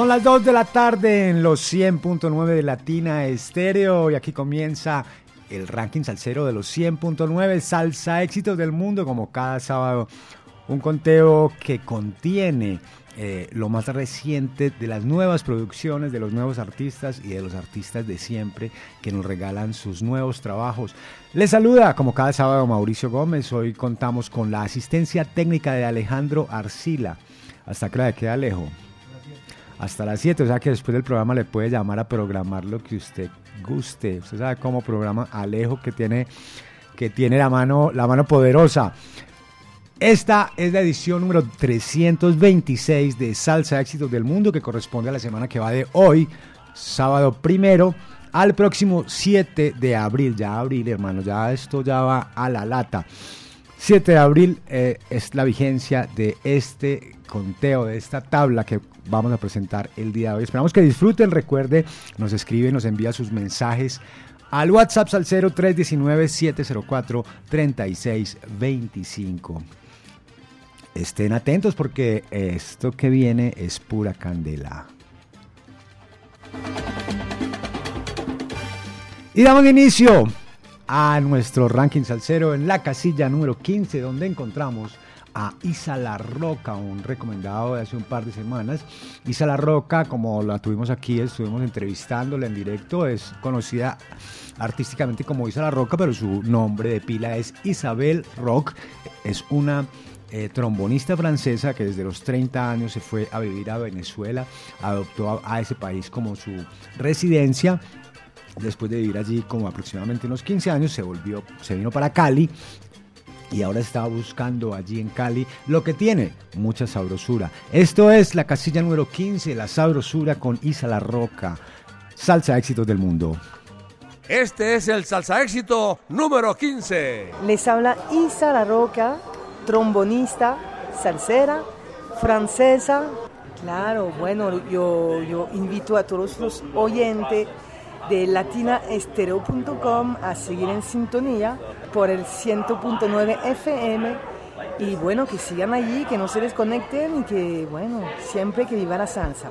Son las 2 de la tarde en los 100.9 de Latina Estéreo y aquí comienza el ranking salsero de los 100.9 Salsa Éxitos del Mundo como cada sábado. Un conteo que contiene eh, lo más reciente de las nuevas producciones de los nuevos artistas y de los artistas de siempre que nos regalan sus nuevos trabajos. Les saluda como cada sábado Mauricio Gómez. Hoy contamos con la asistencia técnica de Alejandro Arcila. Hasta que la queda lejos hasta las 7. O sea que después del programa le puede llamar a programar lo que usted guste. Usted sabe cómo programa Alejo que tiene, que tiene la, mano, la mano poderosa. Esta es la edición número 326 de Salsa Éxitos del Mundo que corresponde a la semana que va de hoy, sábado primero, al próximo 7 de abril. Ya abril, hermano, ya esto ya va a la lata. 7 de abril eh, es la vigencia de este conteo, de esta tabla que vamos a presentar el día de hoy. Esperamos que disfruten, recuerde, nos escribe, nos envía sus mensajes al WhatsApp al 0319-704-3625. Estén atentos porque esto que viene es pura candela. Y damos inicio a nuestro ranking salsero en la casilla número 15, donde encontramos a Isa La Roca, un recomendado de hace un par de semanas. Isa La Roca, como la tuvimos aquí, estuvimos entrevistándola en directo, es conocida artísticamente como Isa La Roca, pero su nombre de pila es Isabel Rock. Es una eh, trombonista francesa que desde los 30 años se fue a vivir a Venezuela, adoptó a ese país como su residencia Después de vivir allí como aproximadamente unos 15 años, se volvió, se vino para Cali y ahora estaba buscando allí en Cali lo que tiene, mucha sabrosura. Esto es la casilla número 15, la sabrosura con Isa La Roca, salsa éxitos del mundo. Este es el salsa éxito número 15. Les habla Isa La Roca, trombonista, salsera, francesa. Claro, bueno, yo, yo invito a todos los oyentes de latinaestereo.com a seguir en sintonía por el 100.9 FM y bueno, que sigan allí, que no se desconecten y que bueno, siempre que viva la salsa.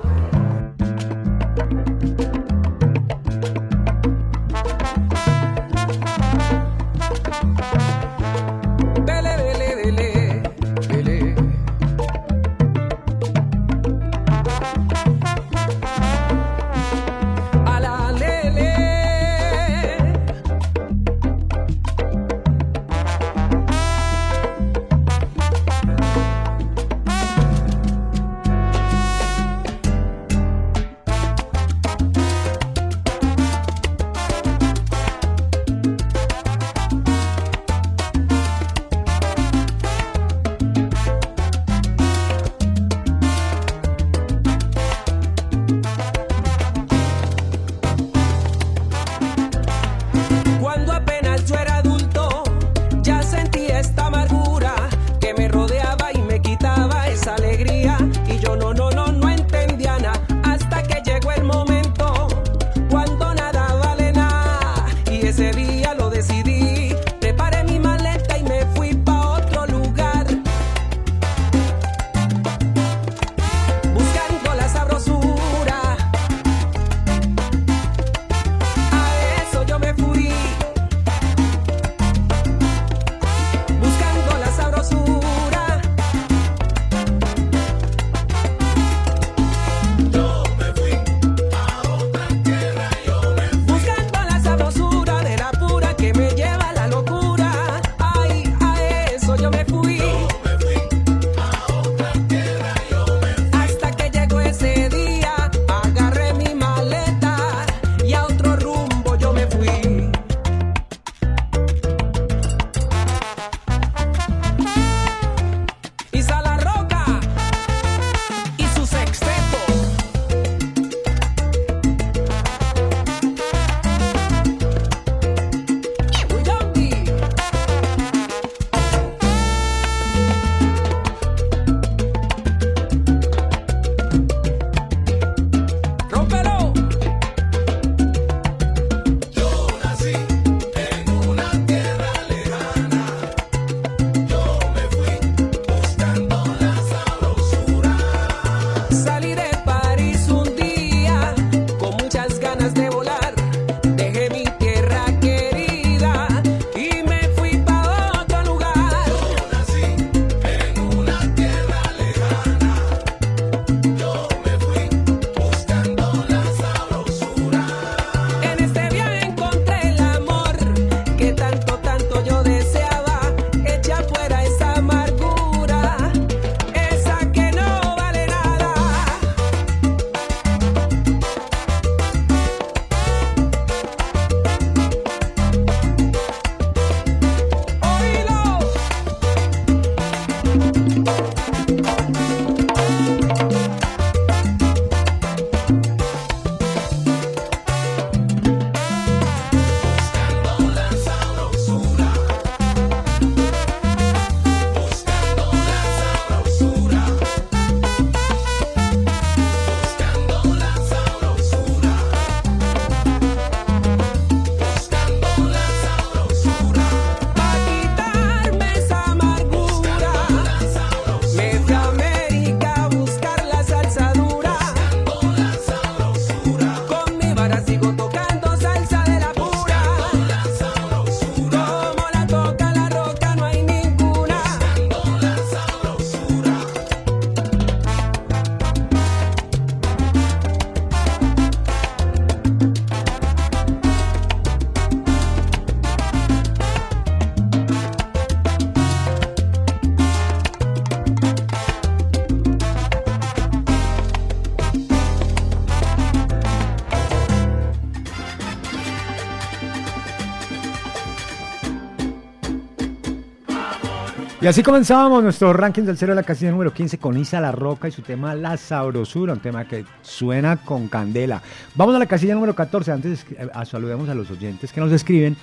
Y así comenzábamos nuestro ranking del cero de la casilla número 15 con Isa La Roca y su tema La Sabrosura, un tema que suena con candela. Vamos a la casilla número 14. Antes eh, saludemos a los oyentes que nos escriben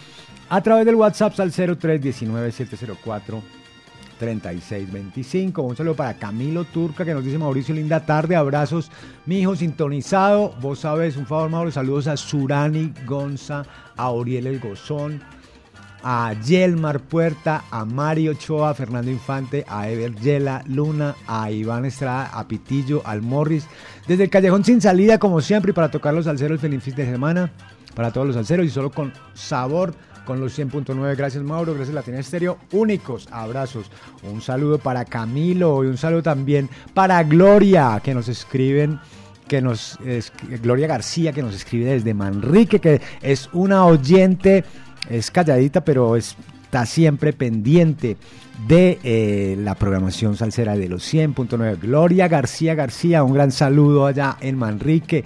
a través del WhatsApp al 0319 3625. Un saludo para Camilo Turca que nos dice Mauricio, linda tarde, abrazos. Mi hijo sintonizado, vos sabes, un favor, Mauro, saludos a Surani Gonza, a Auriel El Gozón, a Yelmar Puerta, a Mario Ochoa, a Fernando Infante, a Ever Yela, Luna, a Iván Estrada, a Pitillo, al Morris. Desde el Callejón sin salida, como siempre, y para tocar los salseros el feliz fin de semana, para todos los salseros y solo con sabor con los 100.9. Gracias Mauro, gracias Latina Estéreo. Únicos abrazos. Un saludo para Camilo y un saludo también para Gloria, que nos escriben que nos Gloria García que nos escribe desde Manrique, que es una oyente es calladita, pero está siempre pendiente de eh, la programación salsera de los 100.9. Gloria García García, un gran saludo allá en Manrique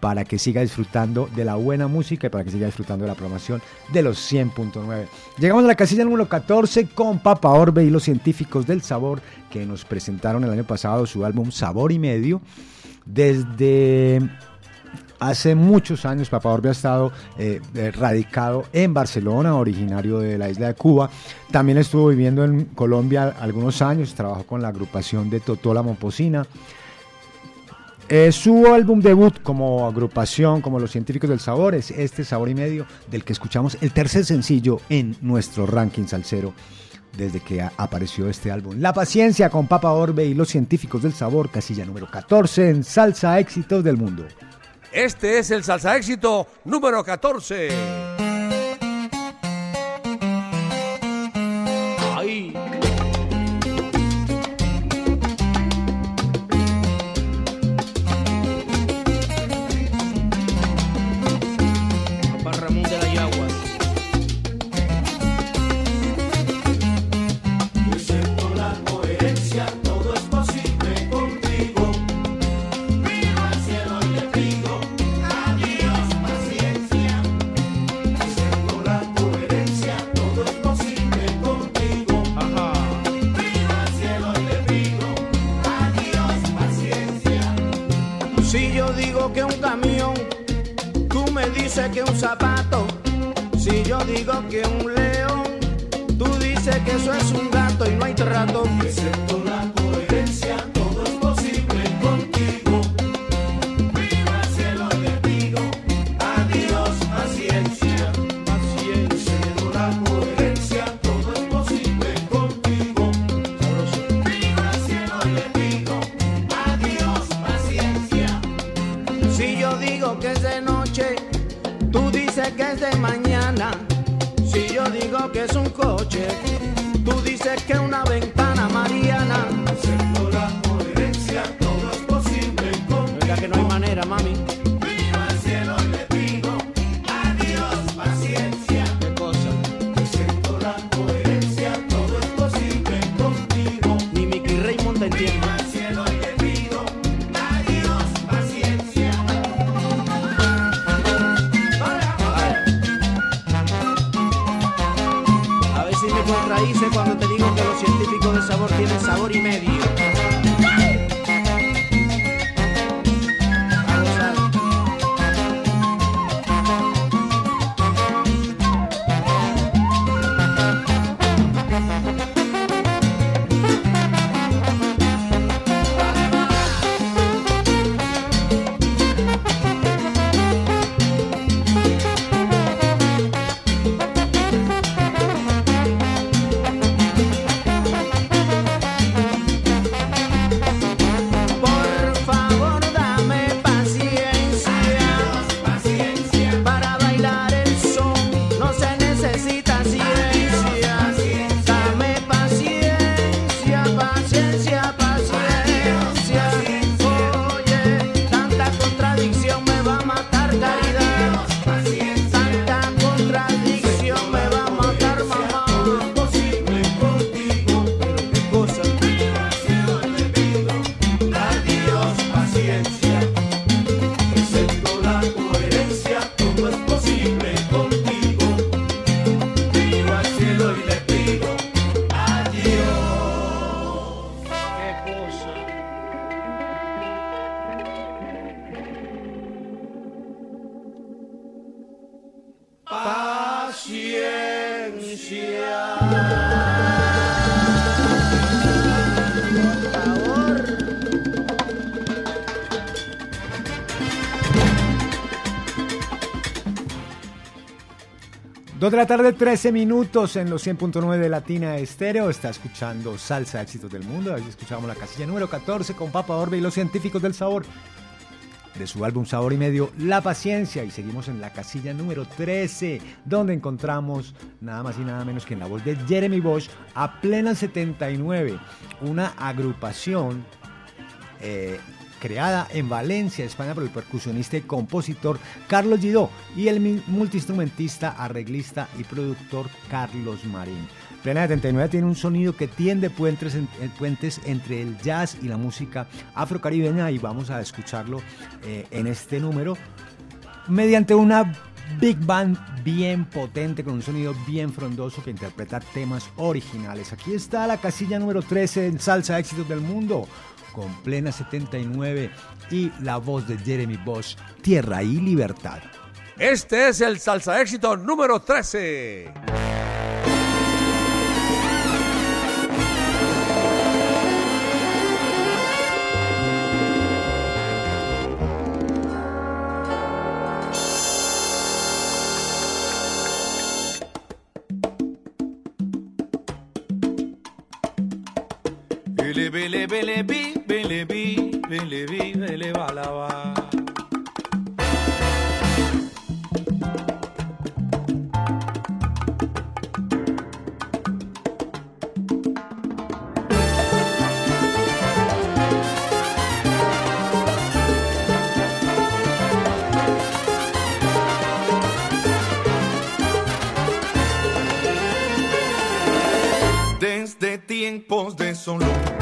para que siga disfrutando de la buena música y para que siga disfrutando de la programación de los 100.9. Llegamos a la casilla número 14 con Papa Orbe y los científicos del sabor que nos presentaron el año pasado su álbum Sabor y Medio. Desde Hace muchos años Papá Orbe ha estado eh, eh, radicado en Barcelona, originario de la isla de Cuba. También estuvo viviendo en Colombia algunos años, trabajó con la agrupación de Totola Momposina. Eh, su álbum debut como agrupación, como Los Científicos del Sabor, es este Sabor y Medio, del que escuchamos el tercer sencillo en nuestro ranking salsero desde que apareció este álbum. La paciencia con Papa Orbe y Los Científicos del Sabor, casilla número 14 en Salsa Éxitos del Mundo. Este es el salsa éxito número 14. 2 de la tarde, 13 minutos en los 100.9 de Latina Estéreo. Está escuchando Salsa Éxitos del Mundo. Ahí escuchamos la casilla número 14 con Papa Orbe y los científicos del sabor. De su álbum Sabor y Medio, La Paciencia. Y seguimos en la casilla número 13, donde encontramos nada más y nada menos que en la voz de Jeremy Bosch a plena 79, una agrupación eh, creada en Valencia, España, por el percusionista y compositor Carlos Gidó y el multiinstrumentista, arreglista y productor Carlos Marín. Plena 79 tiene un sonido que tiende puentes, puentes entre el jazz y la música afrocaribeña y vamos a escucharlo eh, en este número mediante una big band bien potente con un sonido bien frondoso que interpreta temas originales. Aquí está la casilla número 13 en Salsa Éxitos del Mundo con plena 79 y la voz de Jeremy Bosch, Tierra y Libertad. Este es el salsa éxito número 13. Bele bele bi bele bi bele bi bele balaba. Tiempos de solo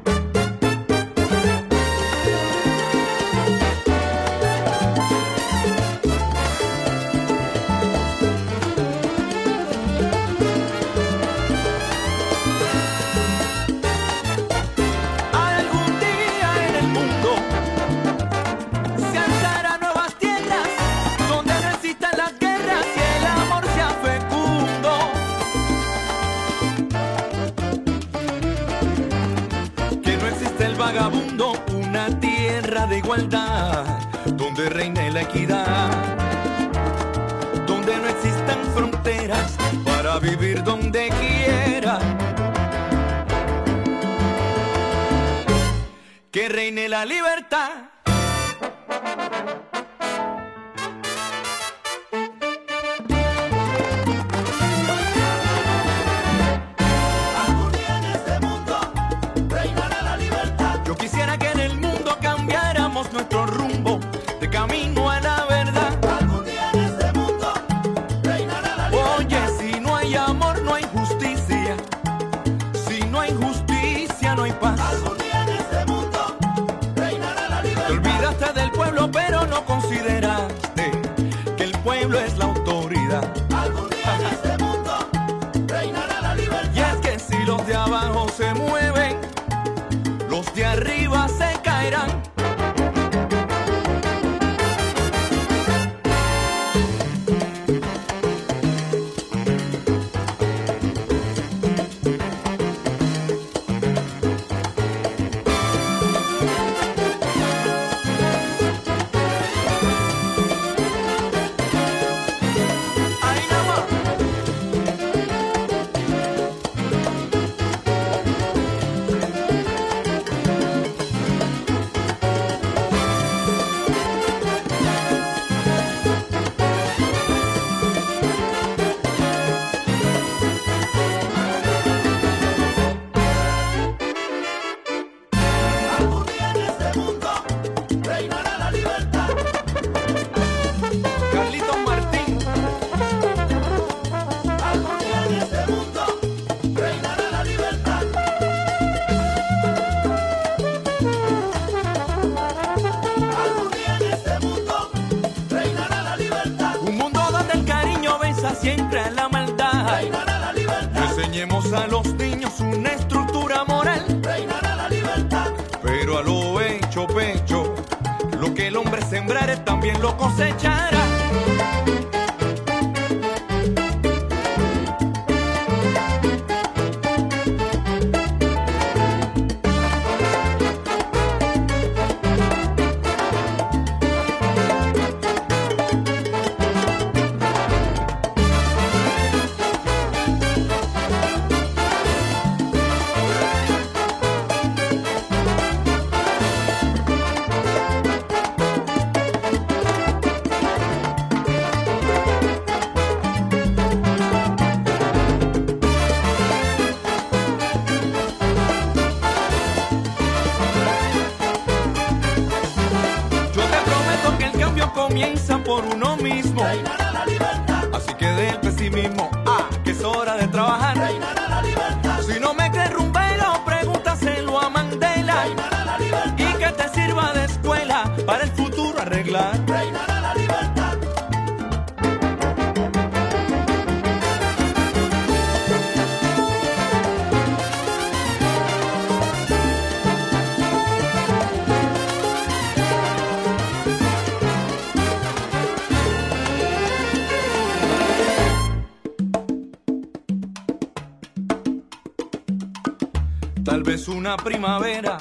primavera.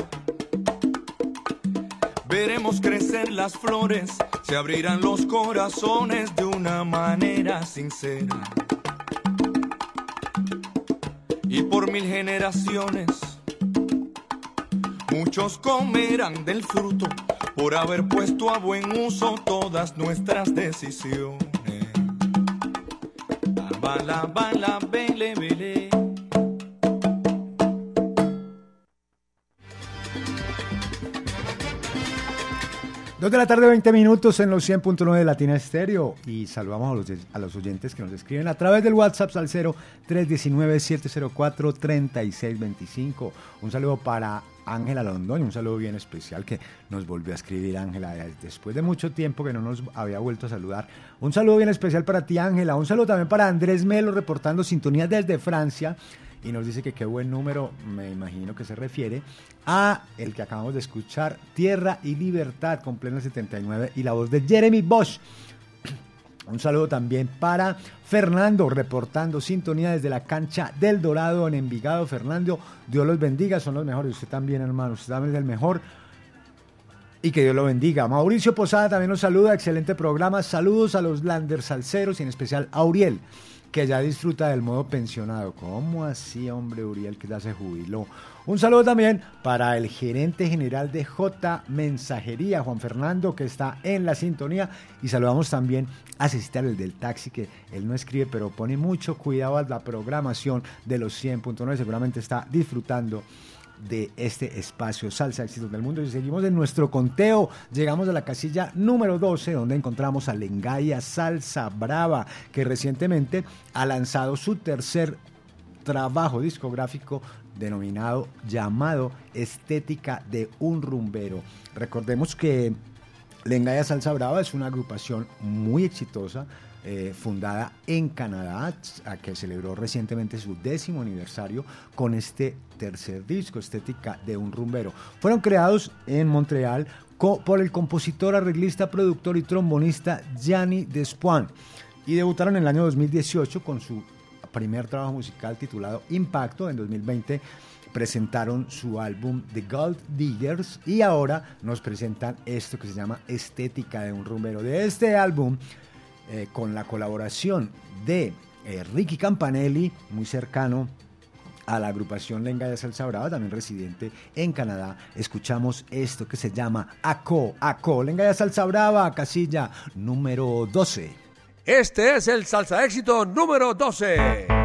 Veremos crecer las flores, se abrirán los corazones de una manera sincera. Y por mil generaciones, muchos comerán del fruto por haber puesto a buen uso todas nuestras decisiones. 2 de la tarde, 20 minutos en los 100.9 de Latina Estéreo. Y saludamos a los, a los oyentes que nos escriben a través del WhatsApp al 319-704-3625. Un saludo para Ángela Londoño, un saludo bien especial que nos volvió a escribir Ángela después de mucho tiempo que no nos había vuelto a saludar. Un saludo bien especial para ti Ángela, un saludo también para Andrés Melo reportando sintonía desde Francia y nos dice que qué buen número, me imagino que se refiere a el que acabamos de escuchar, Tierra y Libertad, con pleno 79, y la voz de Jeremy Bosch. Un saludo también para Fernando, reportando sintonía desde la cancha del Dorado en Envigado. Fernando, Dios los bendiga, son los mejores. Usted también, hermano, usted también es el mejor. Y que Dios lo bendiga. Mauricio Posada también nos saluda, excelente programa. Saludos a los Landers Salceros y en especial a Uriel, que ya disfruta del modo pensionado. ¿Cómo así, hombre, Uriel, que ya se jubiló? Un saludo también para el gerente general de J Mensajería, Juan Fernando, que está en la sintonía. Y saludamos también a Cecitar, el del taxi, que él no escribe, pero pone mucho cuidado a la programación de los 100.9. Seguramente está disfrutando de este espacio Salsa Éxitos del Mundo. Y seguimos en nuestro conteo. Llegamos a la casilla número 12, donde encontramos a Lengaya Salsa Brava, que recientemente ha lanzado su tercer trabajo discográfico denominado llamado Estética de un Rumbero. Recordemos que Lengaya Salsa Brava es una agrupación muy exitosa, eh, fundada en Canadá, a que celebró recientemente su décimo aniversario con este tercer disco, Estética de un Rumbero. Fueron creados en Montreal por el compositor, arreglista, productor y trombonista Gianni Despoin y debutaron en el año 2018 con su primer trabajo musical titulado Impacto. En 2020 presentaron su álbum The Gold Diggers y ahora nos presentan esto que se llama Estética de un Rumbero. De este álbum, eh, con la colaboración de eh, Ricky Campanelli, muy cercano a la agrupación Lenga de Salsa Brava, también residente en Canadá, escuchamos esto que se llama ACO, ACO, Lenga de Salsa Brava, casilla número 12. Este es el salsa éxito número 12.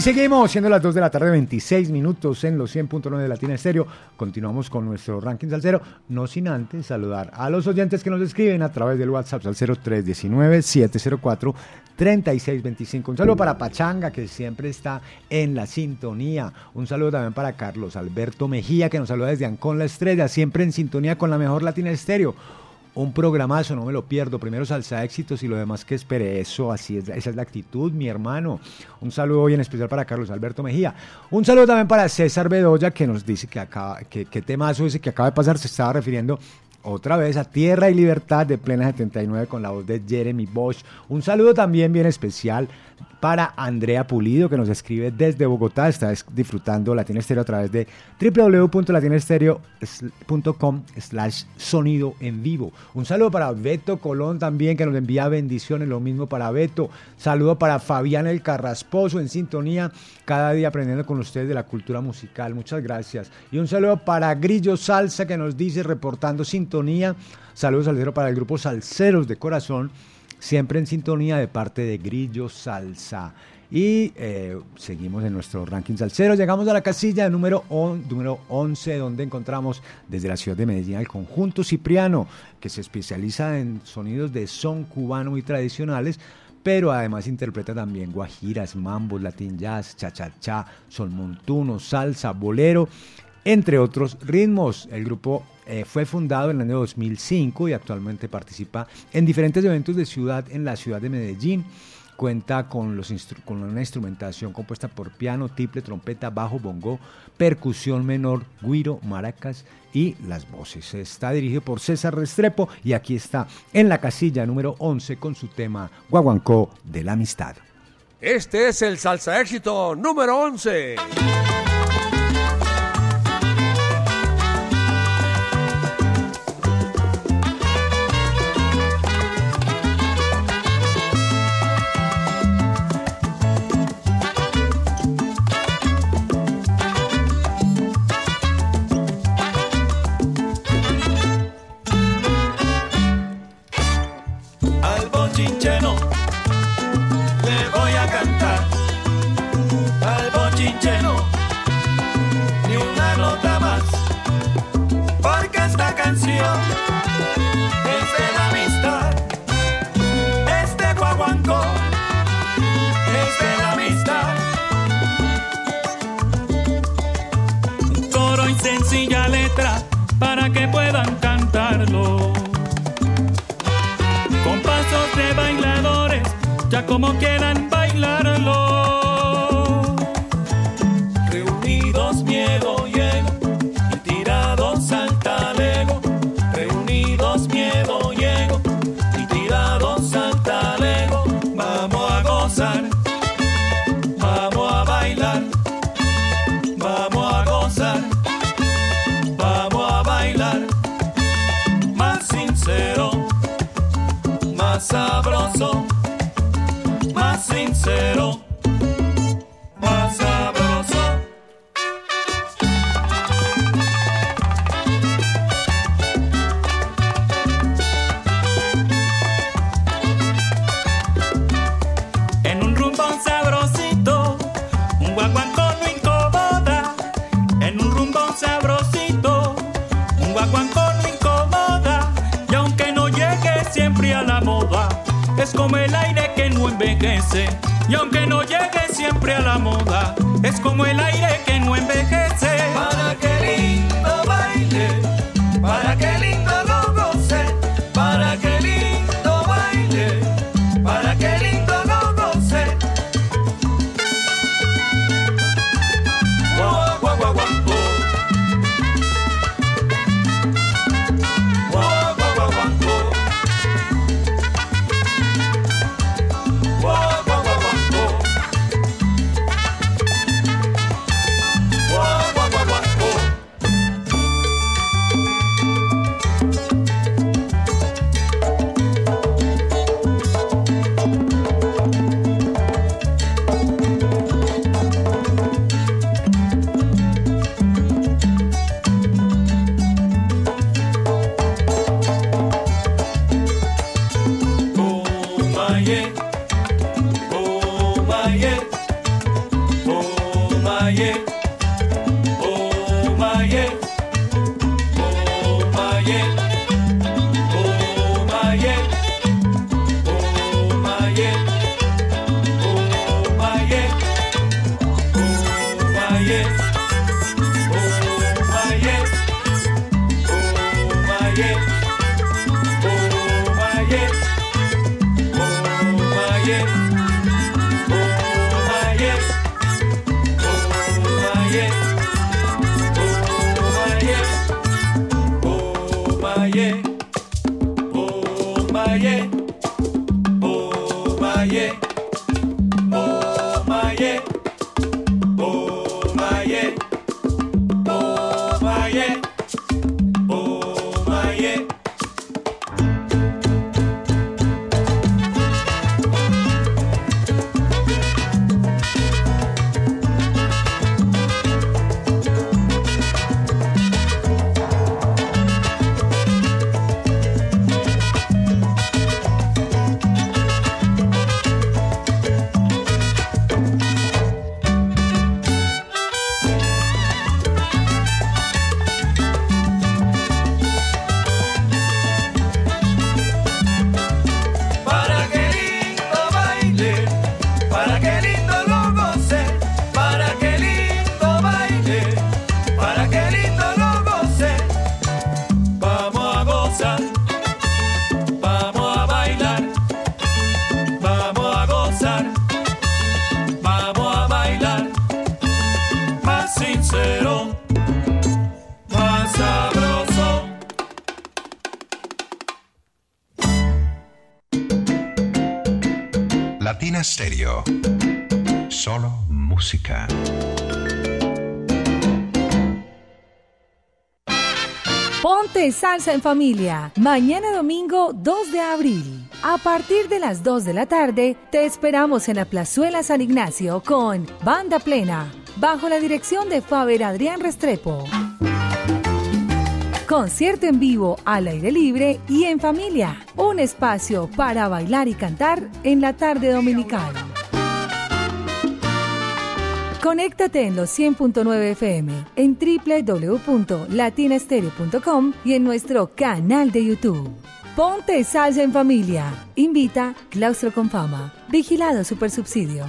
Seguimos siendo las 2 de la tarde, 26 minutos en los 100.9 de Latina Estéreo. Continuamos con nuestro ranking salsero, no sin antes saludar a los oyentes que nos escriben a través del WhatsApp al 0319-704-3625. Un saludo para Pachanga, que siempre está en la sintonía. Un saludo también para Carlos Alberto Mejía, que nos saluda desde Ancón La Estrella, siempre en sintonía con la mejor Latina Estéreo. Un programazo, no me lo pierdo. Primero salsa éxitos y lo demás que espere. Eso, así es, esa es la actitud, mi hermano. Un saludo hoy en especial para Carlos Alberto Mejía. Un saludo también para César Bedoya, que nos dice que acaba, que, que temazo ese que acaba de pasar. Se estaba refiriendo otra vez a Tierra y Libertad de Plena 79 con la voz de Jeremy Bosch. Un saludo también bien especial para Andrea Pulido, que nos escribe desde Bogotá. Está es- disfrutando Latina Estéreo a través de www.latinaestereo.com slash sonido en vivo. Un saludo para Beto Colón también, que nos envía bendiciones. Lo mismo para Beto. Saludo para Fabián el Carrasposo en sintonía. Cada día aprendiendo con ustedes de la cultura musical. Muchas gracias. Y un saludo para Grillo Salsa, que nos dice reportando sintonía. Saludos salsero para el grupo Salseros de Corazón siempre en sintonía de parte de Grillo Salsa. Y eh, seguimos en nuestro ranking salsero. Llegamos a la casilla número, on- número 11, donde encontramos desde la ciudad de Medellín al conjunto Cipriano, que se especializa en sonidos de son cubano y tradicionales, pero además interpreta también guajiras, mambos, latin jazz, cha-cha-cha, son montuno, salsa, bolero, entre otros ritmos. El grupo eh, fue fundado en el año 2005 y actualmente participa en diferentes eventos de ciudad en la ciudad de Medellín. Cuenta con, los con una instrumentación compuesta por piano, tiple, trompeta, bajo, bongo, percusión menor, guiro, maracas y las voces. Está dirigido por César Restrepo y aquí está en la casilla número 11 con su tema Guaguancó de la Amistad. Este es el salsa éxito número 11. Canción es de la amistad. Este guaguancó es de la amistad. Coro y sencilla letra para que puedan cantarlo con pasos de bailadores, ya como quieran bailarlo. Sincero, Y aunque no llegue siempre a la moda, es como el aire que no envejece. Para Salsa en familia. Mañana domingo 2 de abril. A partir de las 2 de la tarde, te esperamos en la Plazuela San Ignacio con Banda Plena, bajo la dirección de Faber Adrián Restrepo. Concierto en vivo, al aire libre y en familia. Un espacio para bailar y cantar en la tarde dominical. Conéctate en los 100.9 FM, en www.latinastereo.com y en nuestro canal de YouTube. Ponte salsa en familia. Invita Claustro con Fama. Vigilado Supersubsidio.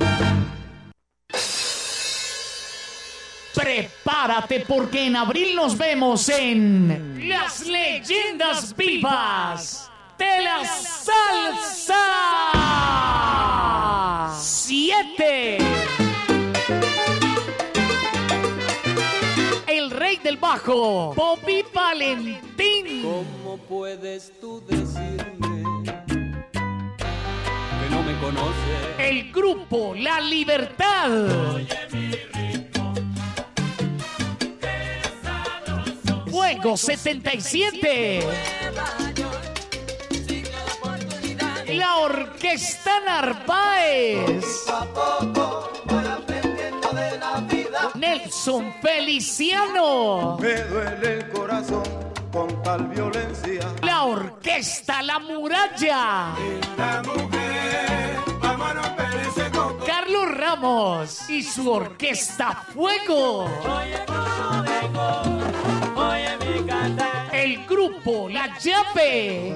Prepárate porque en abril nos vemos en Las Leyendas Vivas de la Salsa 7. Del bajo, Bobby Valentín. ¿Cómo puedes tú decirme que no me conoces? El grupo La Libertad. Fuego 77. La Orquesta Narváez. Nelson Feliciano. Me duele el corazón con tal violencia. La Orquesta La Muralla. La mujer, vamos a coco. Carlos Ramos y su Orquesta Fuego. El grupo La Llave.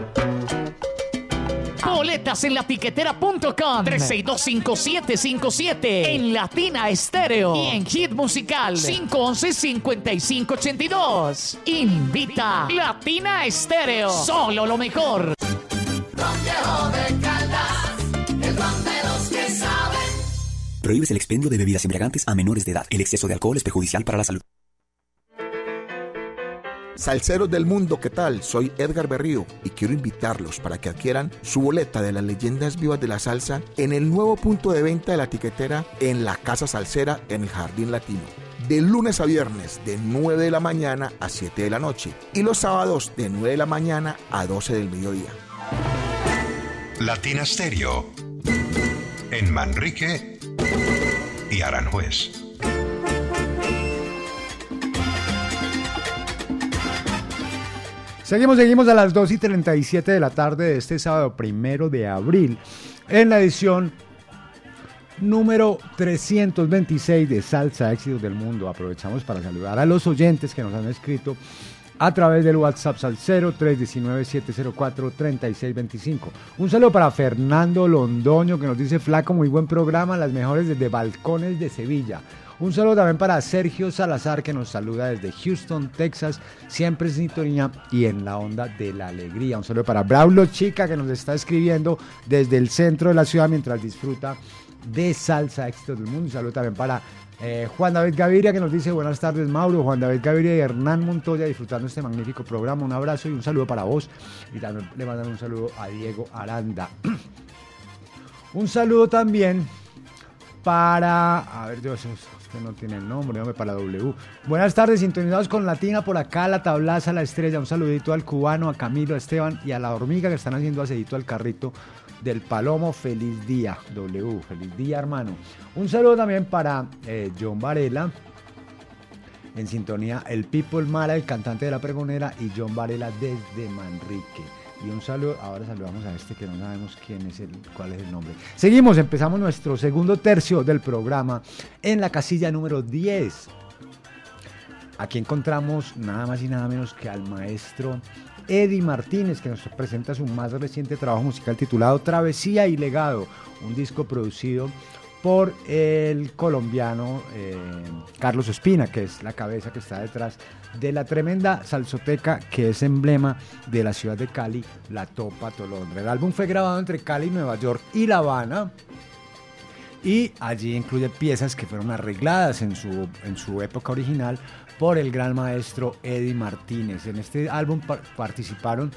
Boletas en latiquetera.com 3625757 en Latina Estéreo y en Hit Musical 511-5582. Invita Latina Estéreo. Solo lo mejor. Prohíbes el expendio de bebidas embriagantes a menores de edad. El exceso de alcohol es perjudicial para la salud. Salceros del mundo, ¿qué tal? Soy Edgar Berrío y quiero invitarlos para que adquieran su boleta de las leyendas vivas de la salsa en el nuevo punto de venta de la tiquetera en la Casa Salsera en el Jardín Latino. De lunes a viernes de 9 de la mañana a 7 de la noche y los sábados de 9 de la mañana a 12 del mediodía. Latina Stereo. En Manrique y Aranjuez. Seguimos, seguimos a las 2 y 37 de la tarde de este sábado primero de abril en la edición número 326 de Salsa Éxitos del Mundo. Aprovechamos para saludar a los oyentes que nos han escrito a través del WhatsApp Salcero 319-704-3625. Un saludo para Fernando Londoño que nos dice flaco, muy buen programa, las mejores desde Balcones de Sevilla. Un saludo también para Sergio Salazar que nos saluda desde Houston, Texas, siempre en sintonía y en la onda de la alegría. Un saludo para Braulo Chica que nos está escribiendo desde el centro de la ciudad mientras disfruta de salsa éxitos del mundo. Un saludo también para eh, Juan David Gaviria que nos dice buenas tardes Mauro, Juan David Gaviria y Hernán Montoya disfrutando este magnífico programa. Un abrazo y un saludo para vos. Y también le mandan un saludo a Diego Aranda. un saludo también para... A ver, Dios, no tiene el nombre, hombre, para W. Buenas tardes, sintonizados con Latina por acá, la tablaza, la estrella. Un saludito al cubano, a Camilo, a Esteban y a la hormiga que están haciendo asedito al carrito del Palomo. Feliz día, W. Feliz día, hermano. Un saludo también para eh, John Varela. En sintonía, el People Mara, el cantante de la pregonera, y John Varela desde Manrique. Y un saludo, ahora saludamos a este que no sabemos quién es el, cuál es el nombre. Seguimos, empezamos nuestro segundo tercio del programa en la casilla número 10. Aquí encontramos nada más y nada menos que al maestro Eddie Martínez, que nos presenta su más reciente trabajo musical titulado Travesía y Legado, un disco producido por el colombiano eh, Carlos Espina, que es la cabeza que está detrás de la tremenda salsoteca que es emblema de la ciudad de Cali, la Topa Tolondra. El álbum fue grabado entre Cali, Nueva York y La Habana y allí incluye piezas que fueron arregladas en su, en su época original por el gran maestro Eddie Martínez. En este álbum par- participaron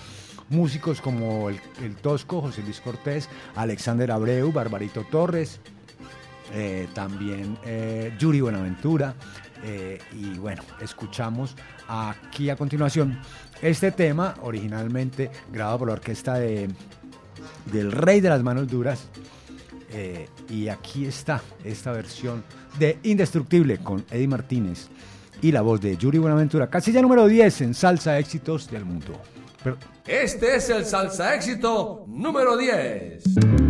músicos como el, el Tosco, José Luis Cortés, Alexander Abreu, Barbarito Torres, eh, también eh, Yuri Buenaventura. eh, y bueno, escuchamos aquí a continuación este tema, originalmente grabado por la orquesta de, del Rey de las Manos Duras. y aquí está esta versión de Indestructible con Eddie Martínez y la voz de Yuri Buenaventura, casilla número 10 en Salsa Éxitos del Mundo. Este es el salsa éxito número 10.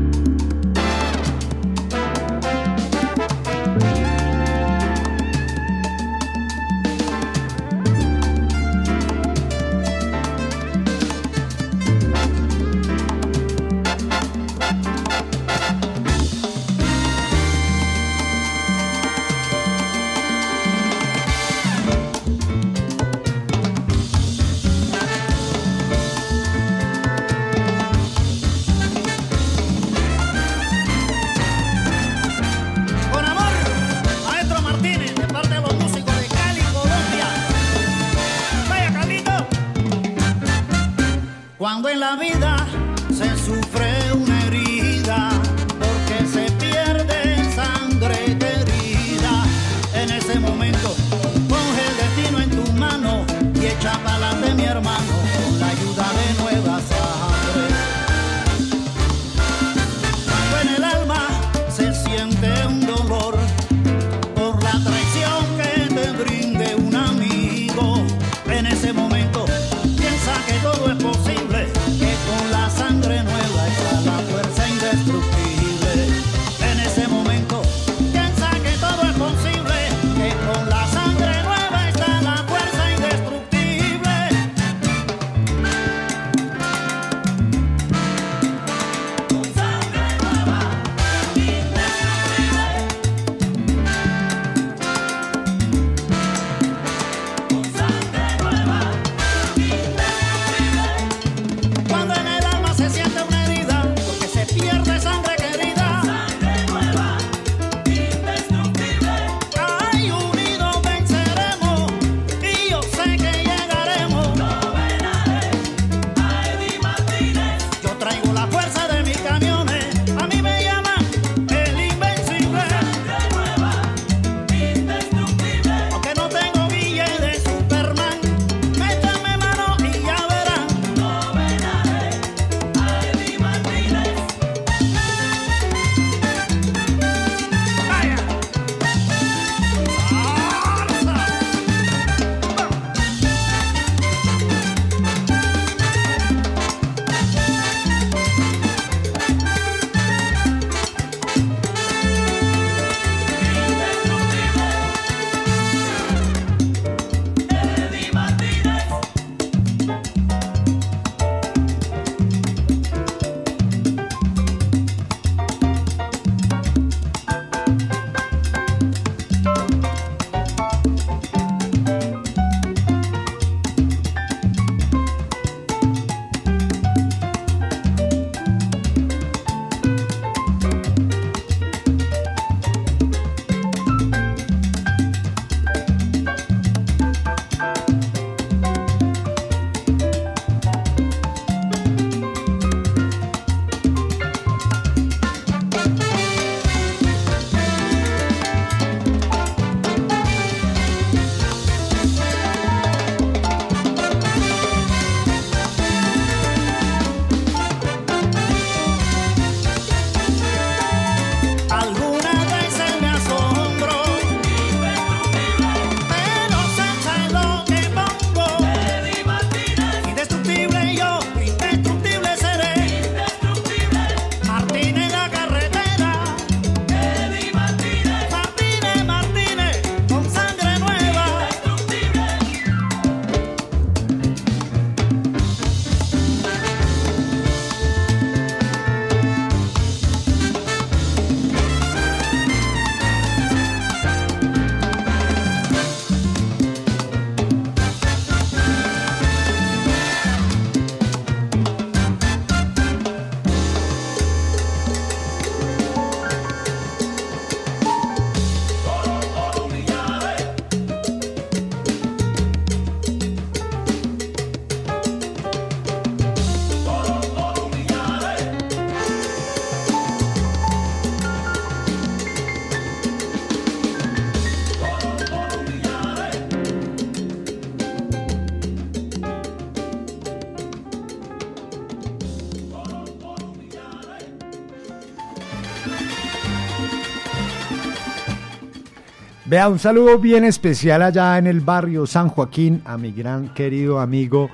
Un saludo bien especial allá en el barrio San Joaquín a mi gran querido amigo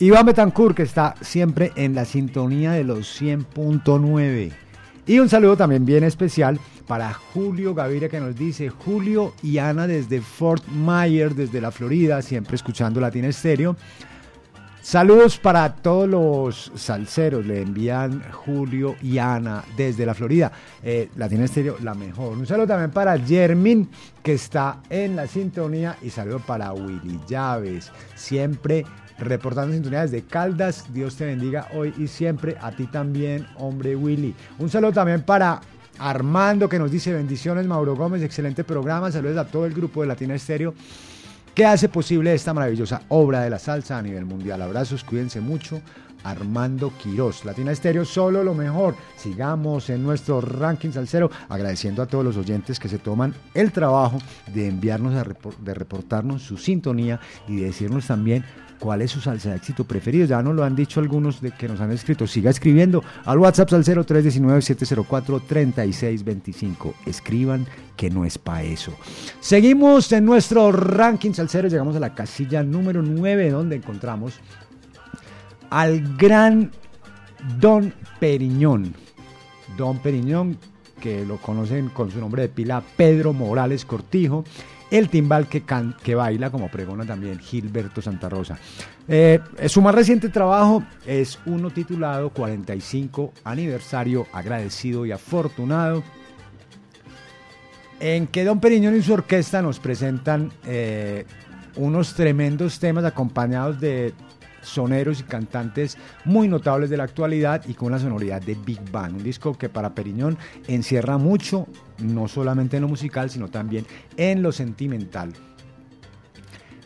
Iván Betancourt, que está siempre en la sintonía de los 100.9. Y un saludo también bien especial para Julio Gaviria que nos dice, Julio y Ana desde Fort Myers, desde la Florida, siempre escuchando Latina Estéreo. Saludos para todos los salseros, le envían Julio y Ana desde la Florida. Eh, Latina Estéreo, la mejor. Un saludo también para Jermin, que está en la sintonía, y saludo para Willy Llaves, siempre reportando sintonía desde Caldas. Dios te bendiga hoy y siempre. A ti también, hombre Willy. Un saludo también para Armando, que nos dice bendiciones, Mauro Gómez, excelente programa. Saludos a todo el grupo de Latina Estéreo que hace posible esta maravillosa obra de la salsa a nivel mundial. Abrazos, cuídense mucho. Armando Quirós, Latina Estéreo, solo lo mejor. Sigamos en nuestro ranking salsero, agradeciendo a todos los oyentes que se toman el trabajo de enviarnos, a de reportarnos su sintonía y de decirnos también cuál es su salsa de éxito preferido. Ya nos lo han dicho algunos de que nos han escrito. Siga escribiendo al WhatsApp salsero 319-704-3625. Escriban que no es para eso. Seguimos en nuestro ranking salsero. Llegamos a la casilla número 9 donde encontramos al gran Don Periñón. Don Periñón, que lo conocen con su nombre de pila Pedro Morales Cortijo. El timbal que, can- que baila, como pregona también Gilberto Santa Rosa. Eh, su más reciente trabajo es uno titulado 45 aniversario agradecido y afortunado en que Don Periñón y su orquesta nos presentan eh, unos tremendos temas acompañados de soneros y cantantes muy notables de la actualidad y con una sonoridad de Big Band, un disco que para Periñón encierra mucho, no solamente en lo musical, sino también en lo sentimental.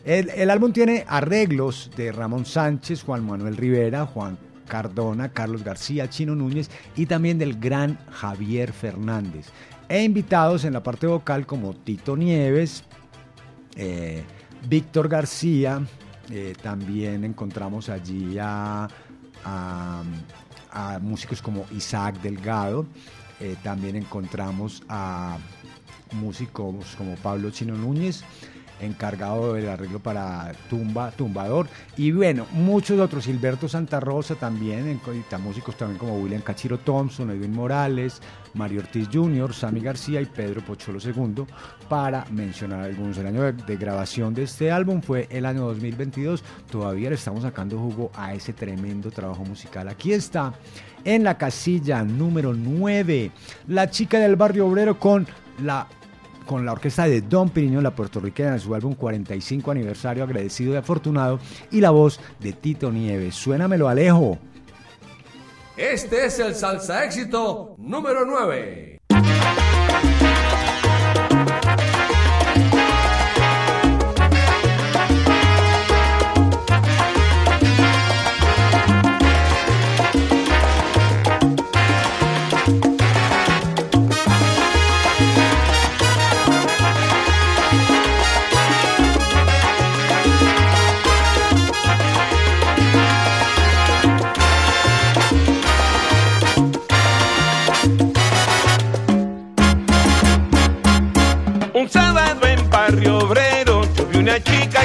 El, el álbum tiene arreglos de Ramón Sánchez, Juan Manuel Rivera, Juan Cardona, Carlos García, Chino Núñez y también del gran Javier Fernández. E invitados en la parte vocal como Tito Nieves, eh, Víctor García, eh, también encontramos allí a, músicos como Isaac Delgado, eh, también encontramos a músicos como Pablo Chino Núñez, encargado del arreglo para Tumba, Tumbador, y bueno, muchos otros, Gilberto Santa Rosa también, en- músicos también como William Cachiro Thompson, Edwin Morales, Mario Ortiz Jr., Sammy García y Pedro Pocholo II, para mencionar algunos. El año de, de grabación de este álbum fue el año 2022, todavía le estamos sacando jugo a ese tremendo trabajo musical. Aquí está, en la casilla número 9, La chica del barrio obrero con la con la orquesta de Don Piriñón, la puertorriqueña, en su álbum 45 aniversario, agradecido y afortunado, y la voz de Tito Nieves. Suénamelo, Alejo. Este es el salsa éxito número 9.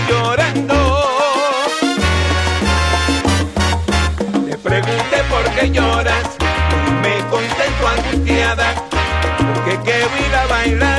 Llorando. Le pregunté por qué lloras me contestó angustiada. Porque quiero ir a bailar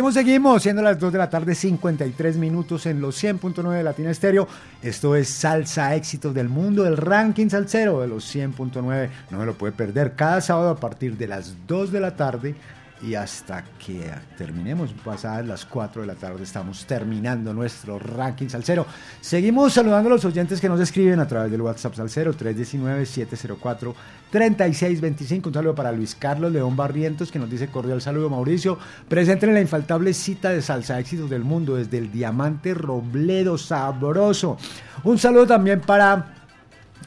Seguimos, seguimos, siendo las 2 de la tarde, 53 minutos en los 100.9 de Latina Estéreo. Esto es Salsa Éxitos del Mundo, el ranking salsero de los 100.9. No me lo puede perder cada sábado a partir de las 2 de la tarde y hasta que terminemos, pasadas las 4 de la tarde, estamos terminando nuestro ranking salsero. Seguimos saludando a los oyentes que nos escriben a través del WhatsApp salsero 319-704-3625. Un saludo para Luis Carlos León Barrientos que nos dice cordial saludo Mauricio. Presente en la infaltable cita de salsa éxitos del mundo desde el Diamante Robledo Sabroso. Un saludo también para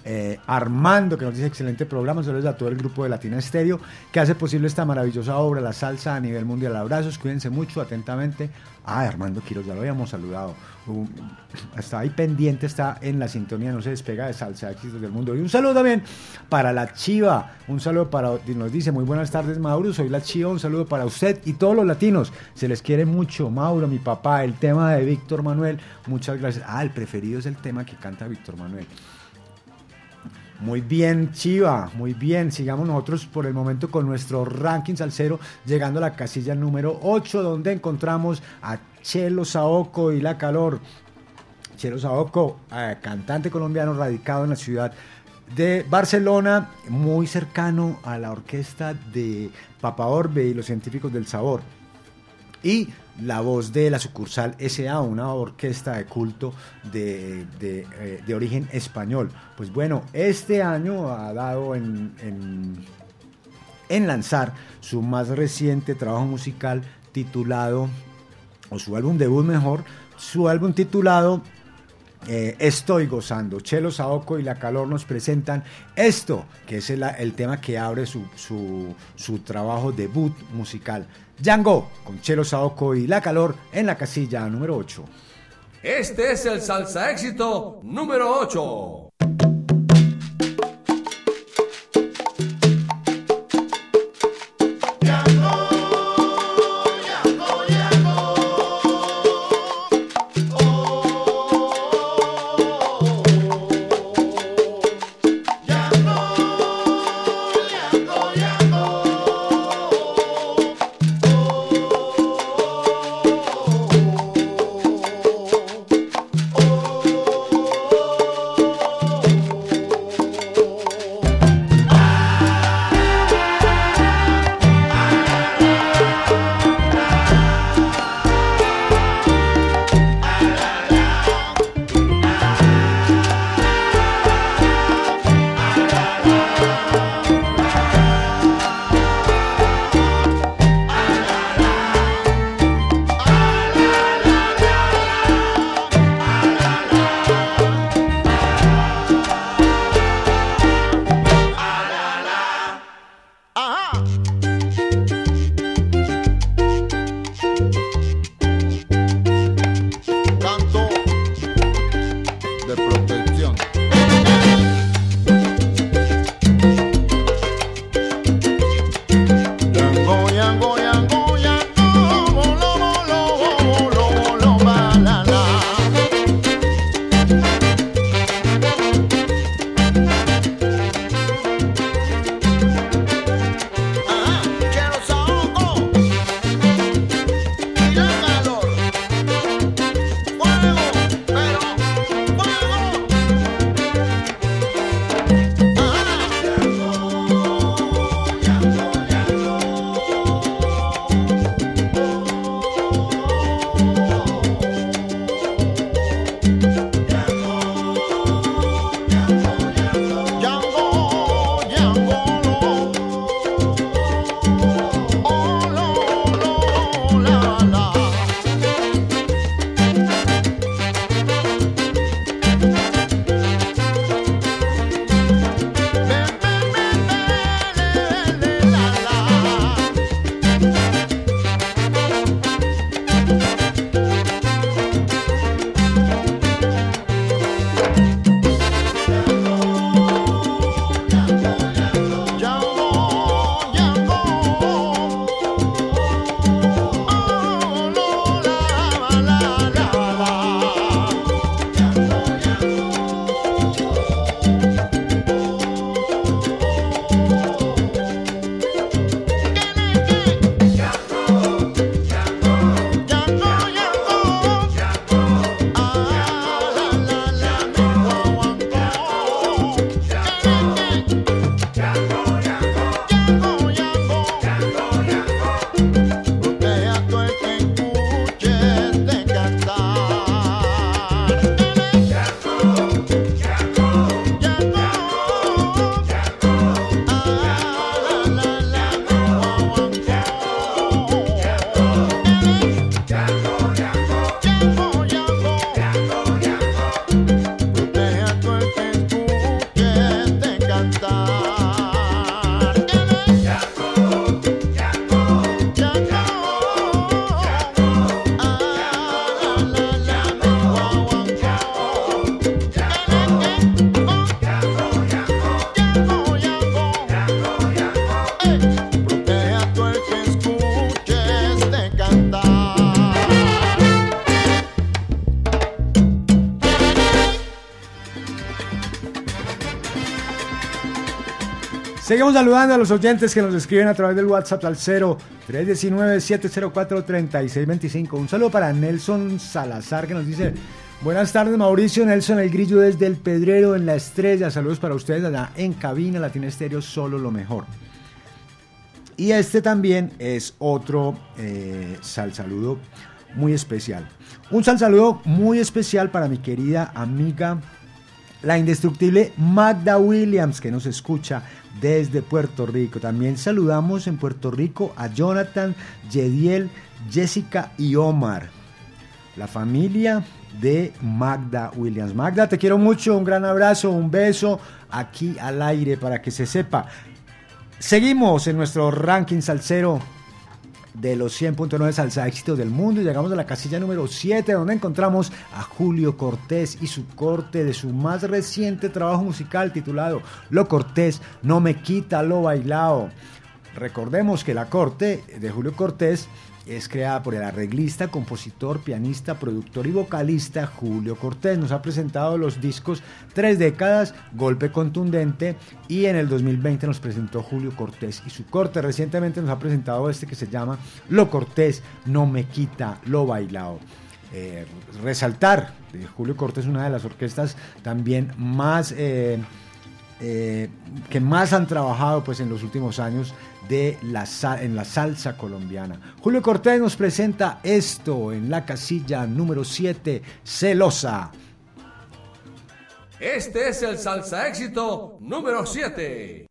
eh, Armando, que nos dice excelente programa, saludos a todo el grupo de Latina Estéreo, que hace posible esta maravillosa obra, la salsa a nivel mundial. Abrazos, cuídense mucho, atentamente. Ah, Armando Quiroz, ya lo habíamos saludado. Uh, está ahí pendiente, está en la sintonía, no se despega de salsa éxitos del mundo. Y un saludo también para la Chiva, un saludo para, nos dice, muy buenas tardes Mauro, soy la Chiva, un saludo para usted y todos los latinos. Se les quiere mucho, Mauro, mi papá, el tema de Víctor Manuel, muchas gracias. Ah, el preferido es el tema que canta Víctor Manuel. Muy bien, Chiva, muy bien. Sigamos nosotros por el momento con nuestro ranking salsero, llegando a la casilla número 8, donde encontramos a Chelo Saoco y La Calor. Chelo Saoco, eh, cantante colombiano radicado en la ciudad de Barcelona, muy cercano a la orquesta de Papa Orbe y los científicos del sabor. Y la voz de la sucursal SA, una orquesta de culto de, eh, de origen español. Pues bueno, este año ha dado en, en, en lanzar su más reciente trabajo musical titulado, o su álbum debut mejor, su álbum titulado eh, Estoy gozando. Chelo Saoco y La Calor nos presentan esto, que es el, el tema que abre su, su, su, trabajo debut musical. Django, con Chelo Saoco y La Calor en la casilla número 8. Este es el salsa éxito número 8. Seguimos saludando a los oyentes que nos escriben a través del WhatsApp al 0 319-704-3625. Un saludo para Nelson Salazar que nos dice, buenas tardes Mauricio, Nelson El Grillo desde el Pedrero en la Estrella. Saludos para ustedes allá en cabina, Latina Estéreo, solo lo mejor. Y este también es otro eh, sal saludo muy especial. Un sal saludo muy especial para mi querida amiga, la indestructible Magda Williams, que nos escucha desde Puerto Rico. También saludamos en Puerto Rico a Jonathan, Yediel, Jessica y Omar. La familia de Magda Williams. Magda, te quiero mucho, un gran abrazo, un beso aquí al aire para que se sepa. Seguimos en nuestro ranking salsero de los 100.9 salsa éxitos del mundo y llegamos a la casilla número 7 donde encontramos a Julio Cortés y su corte de su más reciente trabajo musical titulado Lo Cortés no me quita lo bailado. Recordemos que la corte de Julio Cortés es creada por el arreglista, compositor, pianista, productor y vocalista Julio Cortés. Nos ha presentado los discos Tres décadas, Golpe contundente y en el 2020 nos presentó Julio Cortés y su corte. Recientemente nos ha presentado este que se llama Lo Cortés no me quita lo bailado. Eh, resaltar, Julio Cortés es una de las orquestas también más... eh, eh, que más han trabajado pues en los últimos años de la, en la salsa colombiana. Julio Cortés nos presenta esto en la casilla número 7, Celosa. Este es el salsa éxito número 7.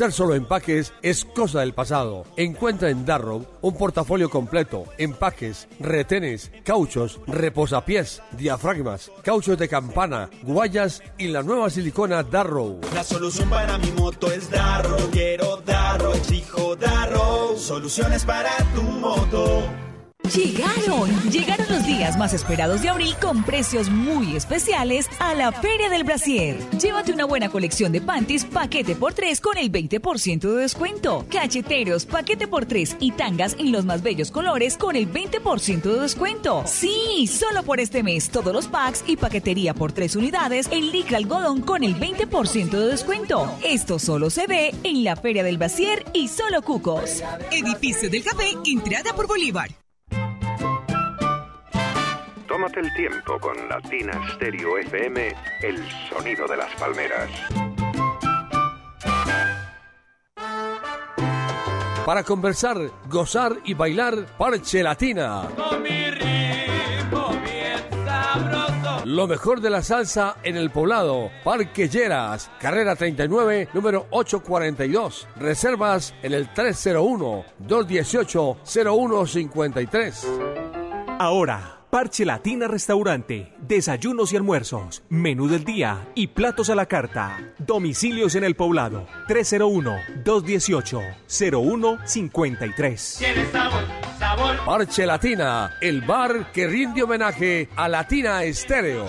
Ser solo empaques es cosa del pasado. Encuentra en Darrow un portafolio completo, empaques, retenes, cauchos, reposapiés, diafragmas, cauchos de campana, guayas y la nueva silicona Darrow. La solución para mi moto es Darrow. Quiero Darrow, exijo Darrow. Soluciones para tu moto. Llegaron, llegaron los días más esperados de abril con precios muy especiales a la Feria del Brasier. Llévate una buena colección de panties paquete por 3 con el 20% de descuento. Cacheteros paquete por 3 y tangas en los más bellos colores con el 20% de descuento. Sí, solo por este mes todos los packs y paquetería por 3 unidades en licra algodón con el 20% de descuento. Esto solo se ve en la Feria del Brasier y solo Cucos. Edificio del Café, entrada por Bolívar. Tómate el tiempo con Latina Stereo FM, el sonido de las palmeras. Para conversar, gozar y bailar, Parche Latina. Con mi ritmo bien sabroso. Lo mejor de la salsa en el poblado, Parque Lleras, carrera 39, número 842. Reservas en el 301-218-0153. Ahora, Parche Latina Restaurante, desayunos y almuerzos, menú del día y platos a la carta. Domicilios en el poblado 301-218-0153. Tiene sabor, sabor. Parche Latina, el bar que rinde homenaje a Latina Estéreo.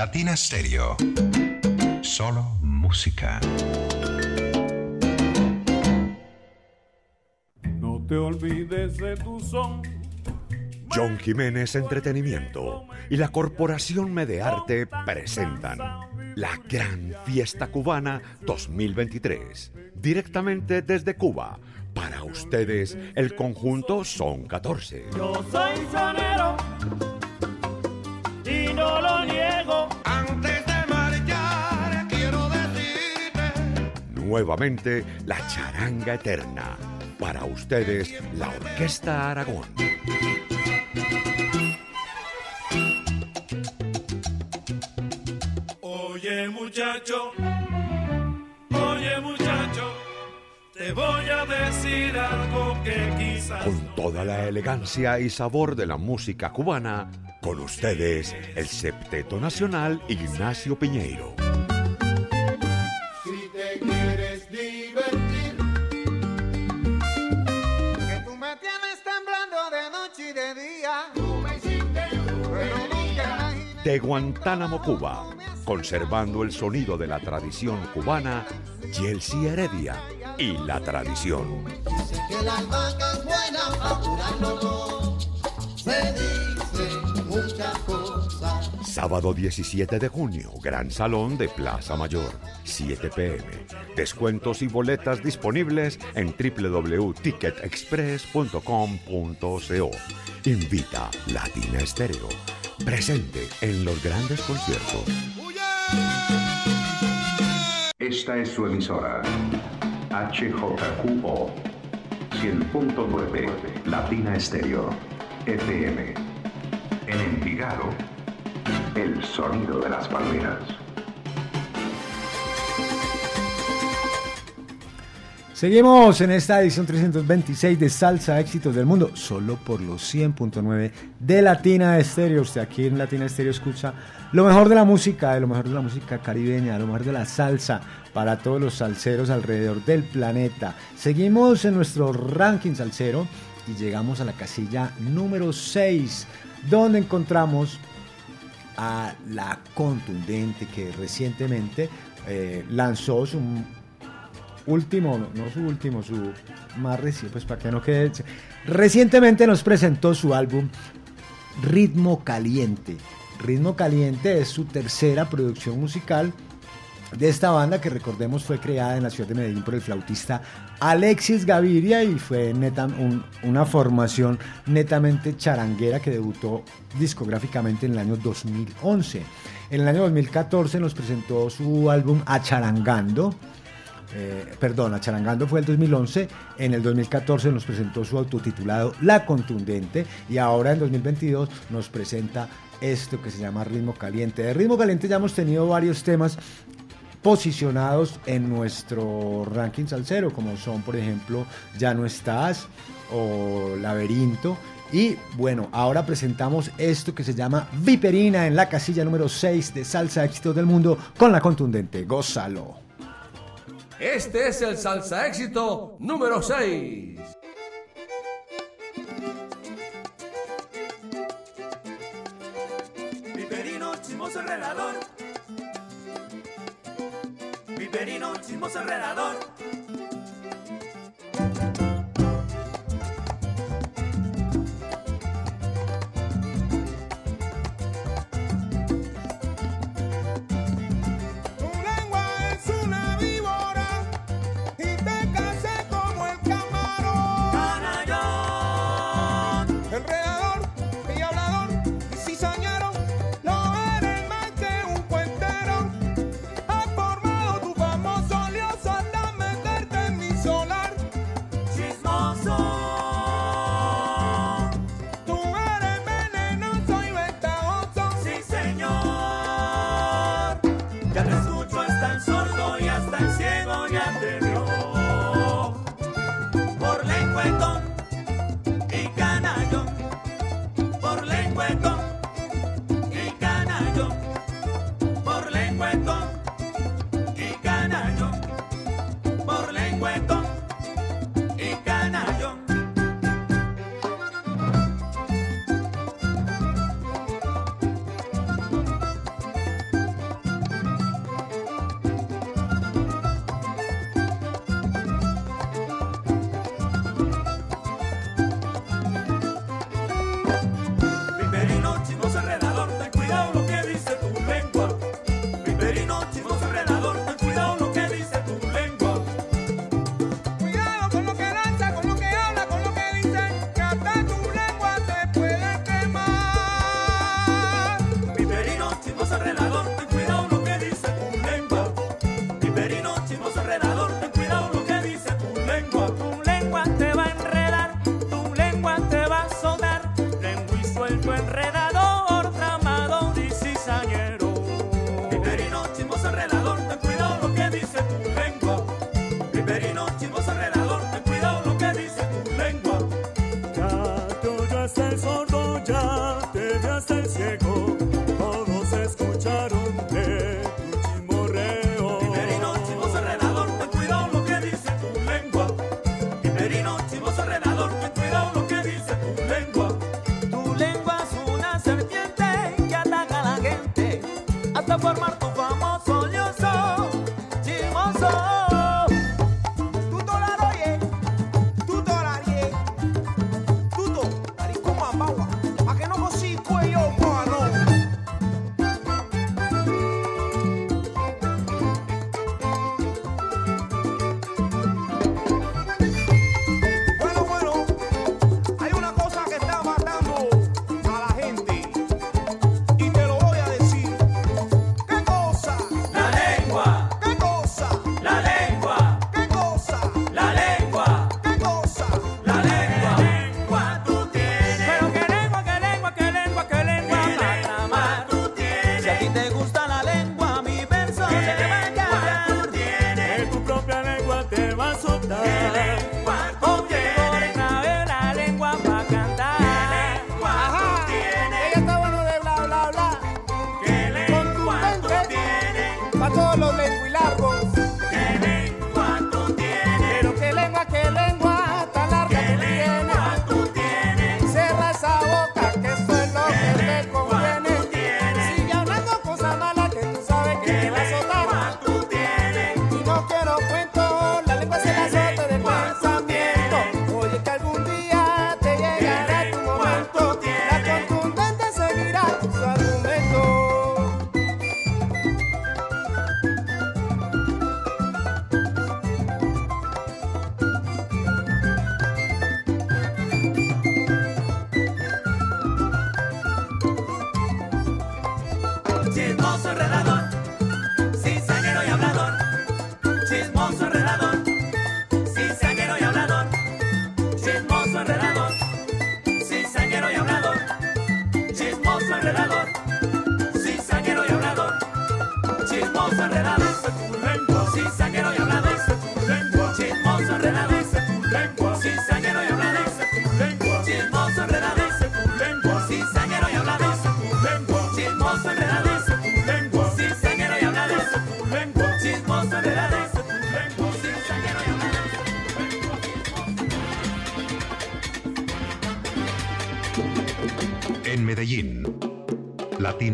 Latina Stereo. Solo música. No te olvides de tu son. John Jiménez Entretenimiento y la Corporación Medearte presentan la Gran Fiesta Cubana 2023, directamente desde Cuba. Para ustedes, el conjunto son 14. Yo soy sonero y no lo niego. Antes de marchar, quiero decirte. Nuevamente, la charanga eterna. Para ustedes, la Orquesta Aragón. Oye muchacho, oye muchacho, te voy a decir algo que quizás Con toda la elegancia y sabor de la música cubana, con ustedes, el Septeto Nacional Ignacio Piñeiro. Si te quieres divertir, que tú me tienes temblando de noche y de día. Tú me hiciste pero De Guantánamo, Cuba, conservando el sonido de la tradición cubana, Yelsi Heredia y la tradición. que la albahaca es buena para todo. Se dice muchas cosas. Sábado 17 de junio, Gran Salón de Plaza Mayor, 7 pm. Descuentos y boletas disponibles en www.ticketexpress.com.co. Invita Latina Estéreo. Presente en los grandes conciertos. Esta es su emisora. HJQO 100.9 Latina Estéreo FM. En Envigado, el sonido de las palmeras. Seguimos en esta edición 326 de Salsa Éxitos del Mundo, solo por los 100.9 de Latina Estéreo. Usted aquí en Latina Estéreo escucha lo mejor de la música, de lo mejor de la música caribeña, lo mejor de la salsa para todos los salseros alrededor del planeta. Seguimos en nuestro ranking salsero y llegamos a la casilla número 6, donde encontramos a la contundente que recientemente eh, lanzó su último, no su último, su más reciente, pues para que no quede. Recientemente nos presentó su álbum Ritmo Caliente. Ritmo Caliente es su tercera producción musical de esta banda que recordemos fue creada en la ciudad de Medellín por el flautista Alexis Gaviria y fue neta, un- una formación netamente charanguera que debutó discográficamente en el año 2011. En el año 2014 nos presentó su álbum Acharangando. Eh, perdón, Acharangando fue el 2011, en el 2014 nos presentó su autotitulado La Contundente y ahora en 2022 nos presenta esto que se llama Ritmo Caliente. De Ritmo Caliente ya hemos tenido varios temas posicionados en nuestro ranking salsero, como son, por ejemplo, Ya no estás o Laberinto. Y bueno, ahora presentamos esto que se llama Viperina en la casilla número 6 de Salsa Éxitos del Mundo con la contundente. Gózalo. Este es el salsa éxito número 6.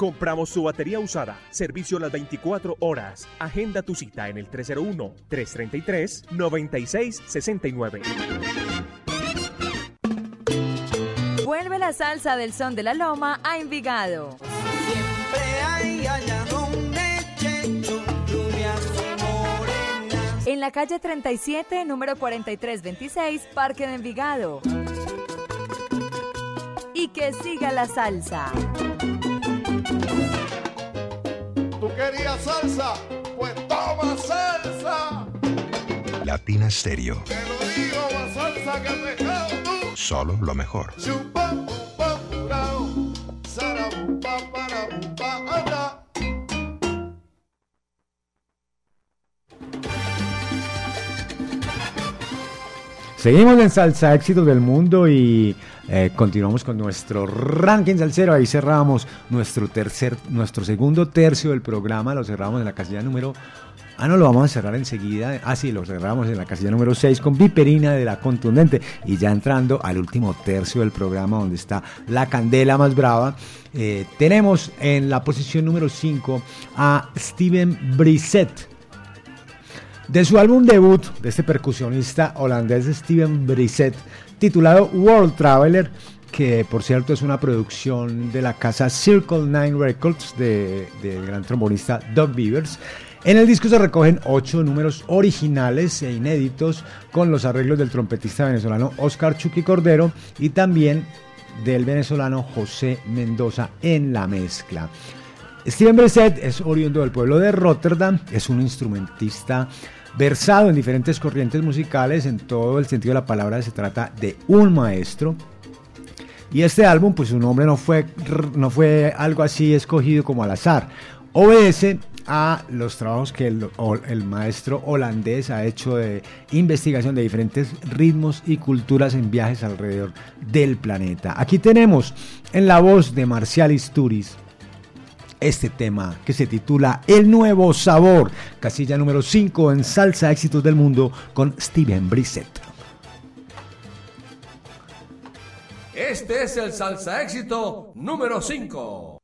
Compramos tu batería usada. Servicio las 24 horas. Agenda tu cita en el 301-333-9669. Vuelve la salsa del son de la loma a Envigado. Siempre hay allá donde Checho, rubia su morena. En la calle 37, número 4326, Parque de Envigado. Y que siga la salsa. ¿Tú querías salsa? Pues toma salsa. Latina Stereo. Te lo digo, más salsa que pescado tú. Solo lo mejor. Chupa, Seguimos en Salsa Éxitos del Mundo y eh, continuamos con nuestro ranking salsero. Ahí cerramos nuestro tercer, nuestro segundo tercio del programa. Lo cerramos en la casilla número. Ah, no, lo vamos a cerrar enseguida. Ah, sí, lo cerramos en la casilla número 6 con Viperina de la Contundente. Y ya entrando al último tercio del programa, donde está la candela más brava, eh, tenemos en la posición número 5 a Steven Brissett. De su álbum debut de este percusionista holandés Steven Brissett, titulado World Traveler, que por cierto es una producción de la casa Circle Nine Records de- del gran trombonista Doug Beavers. En el disco se recogen ocho números originales e inéditos con los arreglos del trompetista venezolano Oscar Chucky Cordero y también del venezolano José Mendoza en la mezcla. Steven Brissett es oriundo del pueblo de Rotterdam, es un instrumentista versado en diferentes corrientes musicales, en todo el sentido de la palabra se trata de un maestro. Y este álbum, pues su nombre no fue, no fue algo así escogido como al azar, obedece a los trabajos que el, el maestro holandés ha hecho de investigación de diferentes ritmos y culturas en viajes alrededor del planeta. Aquí tenemos en la voz de Marcial Isturiz este tema que se titula El Nuevo Sabor, casilla número 5 en Salsa Éxitos del Mundo con Steven Brissett. Este es el salsa éxito número 5.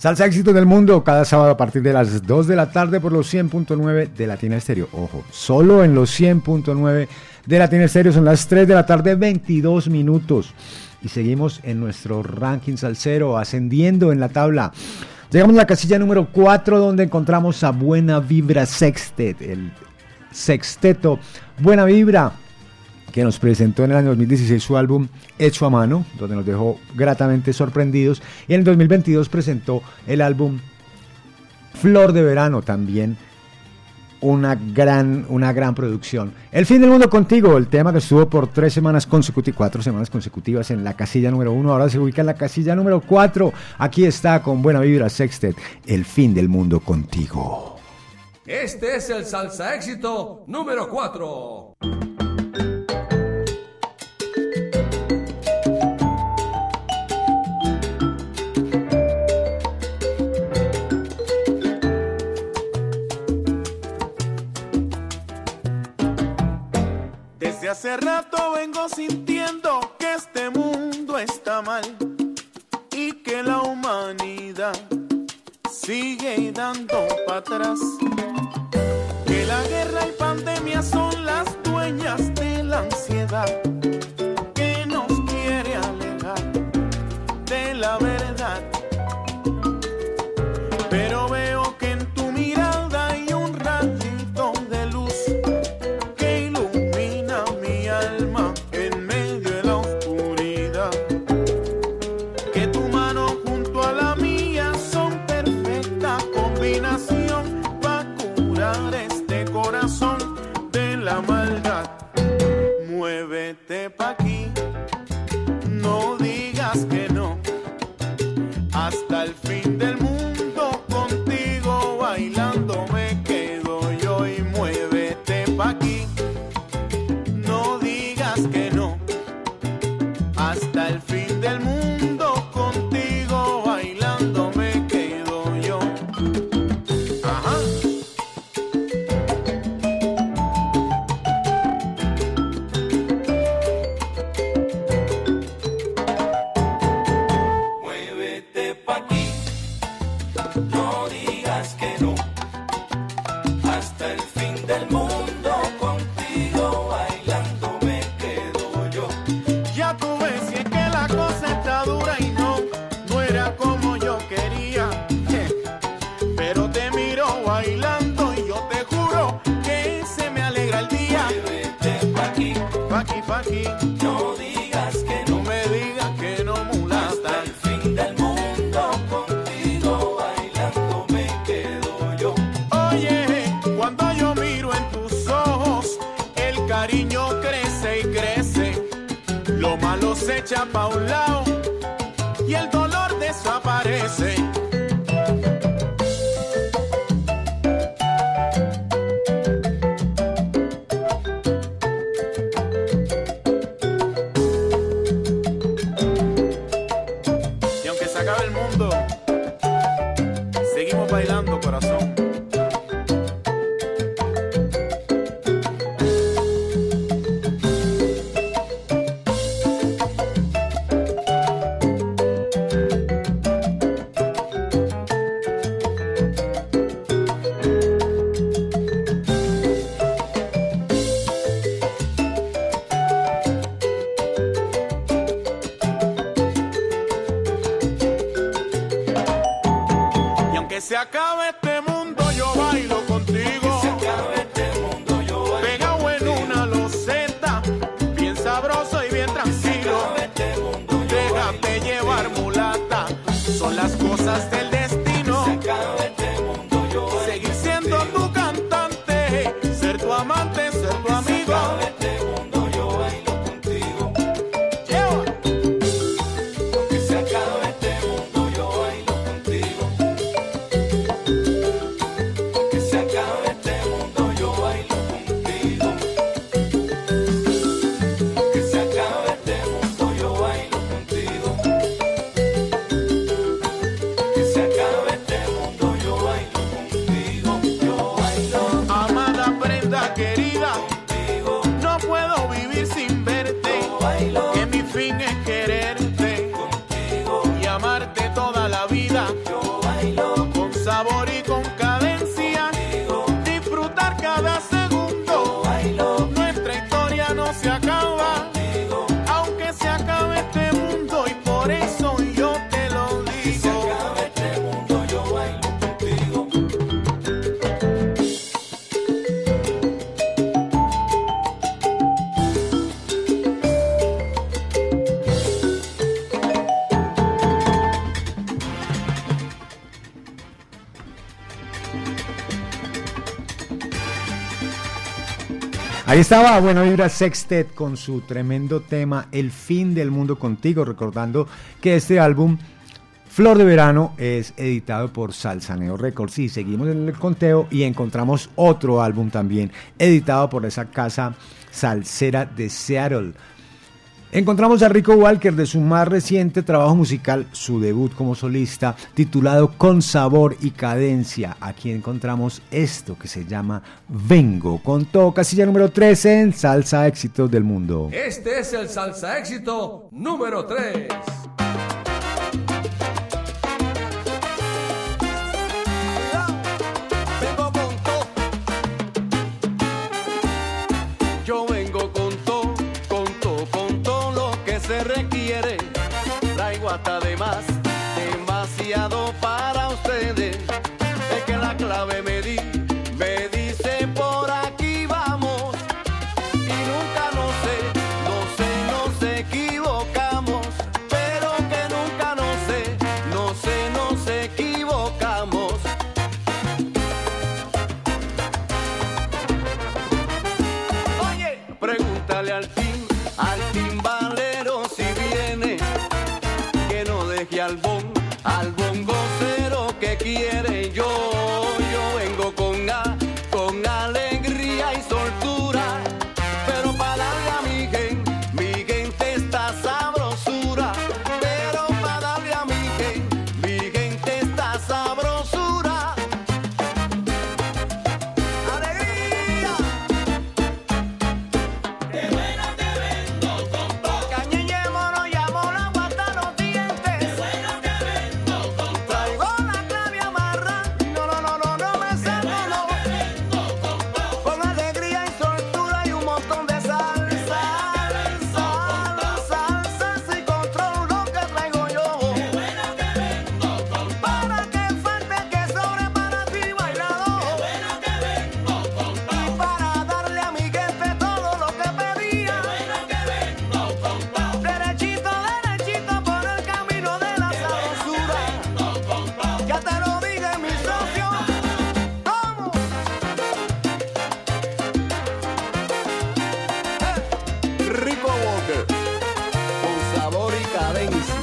Salsa Éxitos del Mundo, cada sábado a partir de las 2 de la tarde por los 100.9 de Latina Estéreo. Ojo, solo en los 100.9 de Latina Estéreo son las 3 de la tarde, 22 minutos. Y seguimos en nuestro ranking salsero, ascendiendo en la tabla. Llegamos a la casilla número 4, donde encontramos a Buena Vibra Sextet, el sexteto Buena Vibra, que nos presentó en el año 2016 su álbum Hecho a Mano, donde nos dejó gratamente sorprendidos. Y en el 2022 presentó el álbum Flor de Verano, también una gran, una gran producción. El fin del mundo contigo, el tema que estuvo por tres semanas consecutivas, cuatro semanas consecutivas en la casilla número uno, ahora se ubica en la casilla número cuatro. Aquí está con buena vibra Sextet, el fin del mundo contigo. Este es el salsa éxito número 4. Hace rato vengo sintiendo que este mundo está mal y que la humanidad sigue dando para atrás. Que la guerra y pandemia son las dueñas de la ansiedad que nos quiere alejar de la verdad. Pa' un lado estaba Buena Vibra Sextet con su tremendo tema El fin del mundo contigo, recordando que este álbum Flor de Verano es editado por Salsaneo Records y seguimos en el conteo y encontramos otro álbum también editado por esa casa salsera de Seattle. Encontramos a Rico Walker de su más reciente trabajo musical, su debut como solista, titulado Con Sabor y Cadencia. Aquí encontramos esto que se llama Vengo, con todo casilla número 13 en Salsa Éxitos del Mundo. Este es el salsa éxito número 3. Hasta de más, demasiado para ustedes. Es que la clave me di, Con sabor y cadencia.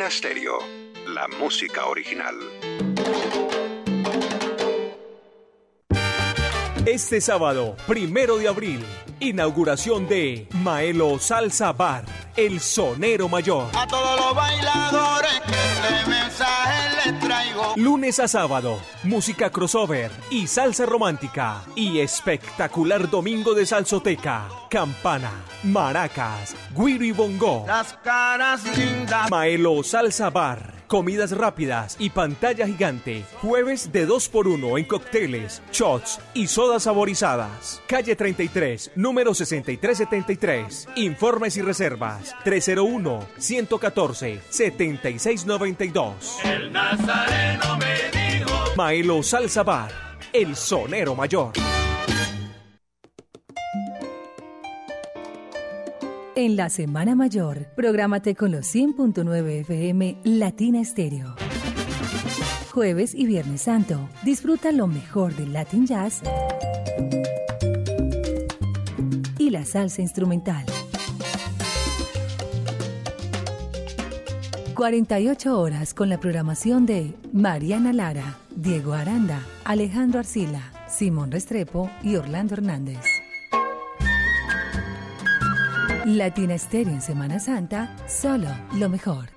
Latina Stereo, la música original. Este sábado, primero de abril, inauguración de Maelo Salsa Bar, el sonero mayor. A todos los bailadores que este mensaje les traigo. Lunes a sábado, música crossover y salsa romántica. Y espectacular domingo de salsoteca, campana, maracas, guiro y bongo. Las caras lindas. Maelo Salsa Bar. Comidas rápidas y pantalla gigante. Jueves de 2x1 en cócteles, shots y sodas saborizadas. Calle 33, número 6373. Informes y reservas. 301-114-7692. El nazareno me dijo. Maelo Salsa Bar. El sonero mayor. En la Semana Mayor, prográmate con los 100.9 FM Latina Estéreo. Jueves y Viernes Santo, disfruta lo mejor del Latin Jazz y la salsa instrumental. 48 horas con la programación de Mariana Lara, Diego Aranda, Alejandro Arcila, Simón Restrepo y Orlando Hernández. Latina Estéreo en Semana Santa, solo lo mejor.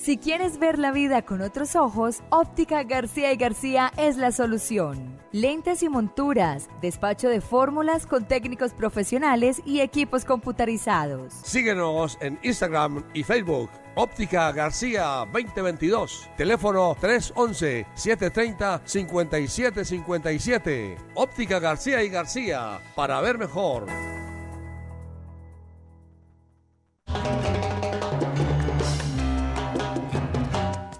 Si quieres ver la vida con otros ojos, Óptica García y García es la solución. Lentes y monturas, despacho de fórmulas con técnicos profesionales y equipos computarizados. Síguenos en Instagram y Facebook. Óptica García 2022. Teléfono 311-730-5757. Óptica García y García. Para ver mejor.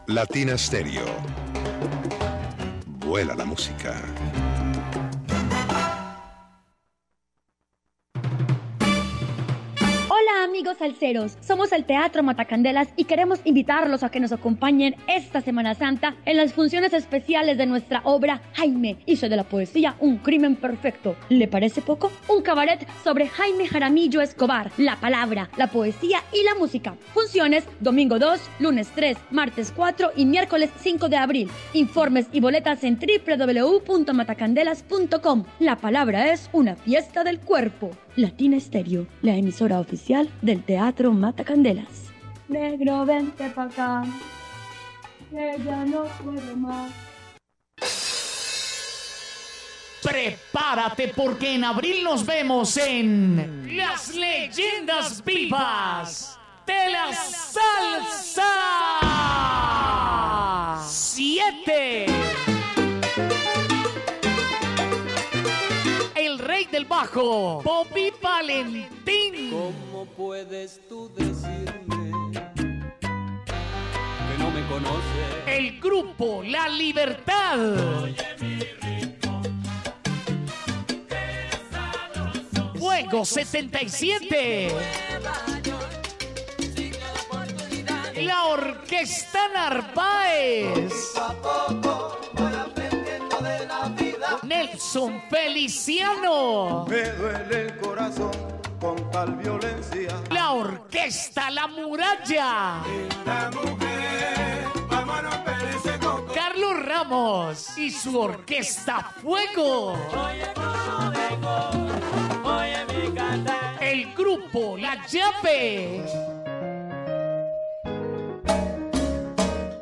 Latina Stereo. Vuela la música. Amigos salseros, somos el Teatro Matacandelas y queremos invitarlos a que nos acompañen esta Semana Santa en las funciones especiales de nuestra obra Jaime hizo de la poesía un crimen perfecto. ¿Le parece poco? Un cabaret sobre Jaime Jaramillo Escobar, la palabra, la poesía y la música. Funciones domingo 2, lunes 3, martes 4 y miércoles 5 de abril. Informes y boletas en www.matacandelas.com. La palabra es una fiesta del cuerpo. Latina Estéreo, la emisora oficial del Teatro Matacandelas. Negro, vente pa' acá, que ya no puedo más. Prepárate porque en abril nos vemos en Las Leyendas Vivas de la Salsa 7. Del bajo, Bobby Valentín. ¿Cómo puedes tú decirme que no me conoces? El grupo La Libertad. Fuego 77. La Orquesta Narváez. Nelson Feliciano. Me duele el corazón con tal violencia. La Orquesta La Muralla. La mujer, ese coco. Carlos Ramos y su Orquesta Fuego. El grupo La Llave.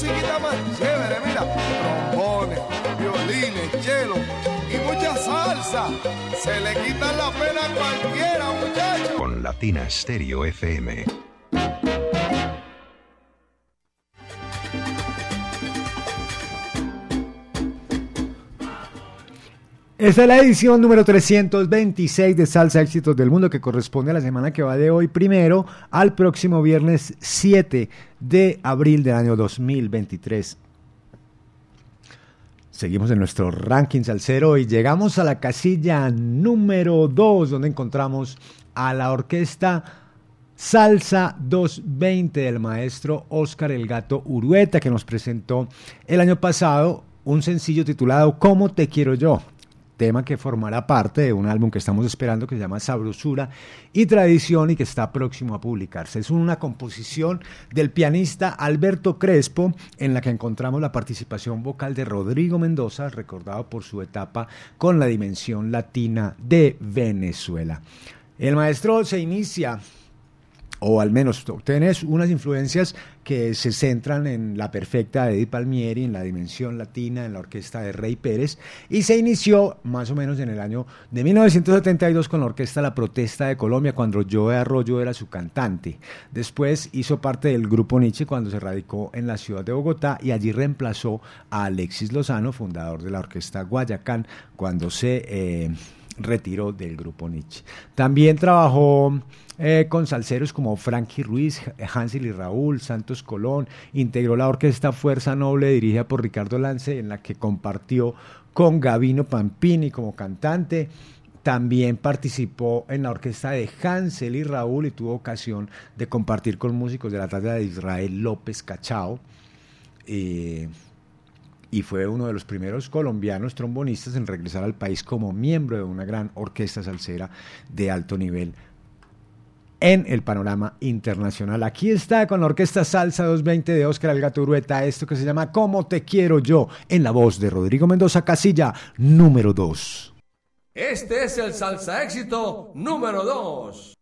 ¿Qué musiquita más chévere? Mira, trombones, violines, cello y mucha salsa. Se le quita la pena a cualquiera, muchacho. Con Latina Stereo FM. Esta es la edición número 326 de Salsa Éxitos del Mundo que corresponde a la semana que va de hoy primero al próximo viernes 7 de abril del año 2023. Seguimos en nuestro ranking salsero y llegamos a la casilla número 2 donde encontramos a la orquesta Salsa 220 del maestro Oscar El Gato Urueta que nos presentó el año pasado un sencillo titulado ¿Cómo te quiero yo? Tema que formará parte de un álbum que estamos esperando que se llama Sabrosura y Tradición y que está próximo a publicarse. Es una composición del pianista Alberto Crespo en la que encontramos la participación vocal de Rodrigo Mendoza, recordado por su etapa con la dimensión latina de Venezuela. El maestro se inicia o al menos tienes unas influencias que se centran en la perfecta de Edith Palmieri, en la dimensión latina, en la orquesta de Rey Pérez, y se inició más o menos en el año de 1972 con la orquesta La Protesta de Colombia, cuando Joe Arroyo era su cantante. Después hizo parte del grupo Nietzsche cuando se radicó en la ciudad de Bogotá y allí reemplazó a Alexis Lozano, fundador de la orquesta Guayacán, cuando se... Eh, retiró del grupo Nietzsche. También trabajó eh, con salseros como Frankie Ruiz, Hansel y Raúl, Santos Colón, integró la orquesta Fuerza Noble dirigida por Ricardo Lance, en la que compartió con Gavino Pampini como cantante. También participó en la orquesta de Hansel y Raúl y tuvo ocasión de compartir con músicos de la talla de Israel López Cachao. Eh, y fue uno de los primeros colombianos trombonistas en regresar al país como miembro de una gran orquesta salsera de alto nivel en el panorama internacional. Aquí está con la Orquesta Salsa 220 de Óscar Algato Urueta, esto que se llama Cómo te quiero yo, en la voz de Rodrigo Mendoza Casilla, número 2. Este es el salsa éxito número 2.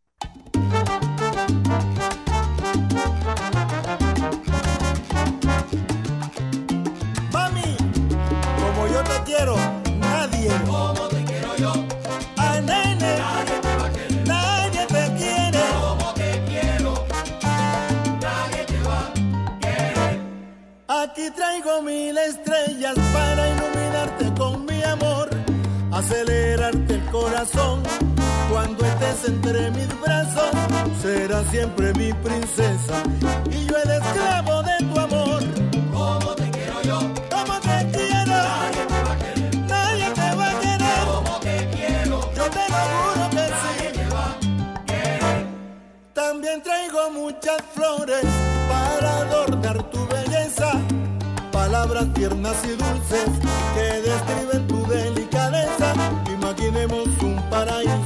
Aquí traigo mil estrellas para iluminarte con mi amor. Acelerarte el corazón. Cuando estés entre mis brazos, serás siempre mi princesa. Y yo el esclavo de tu amor. Como te quiero yo. Como te quiero. Nadie te va a querer. Nadie te va a querer. Como te quiero. Yo te lo juro que sí. Te va a querer. También traigo muchas flores Palabras tiernas y dulces que describen tu delicadeza. Imaginemos un paraíso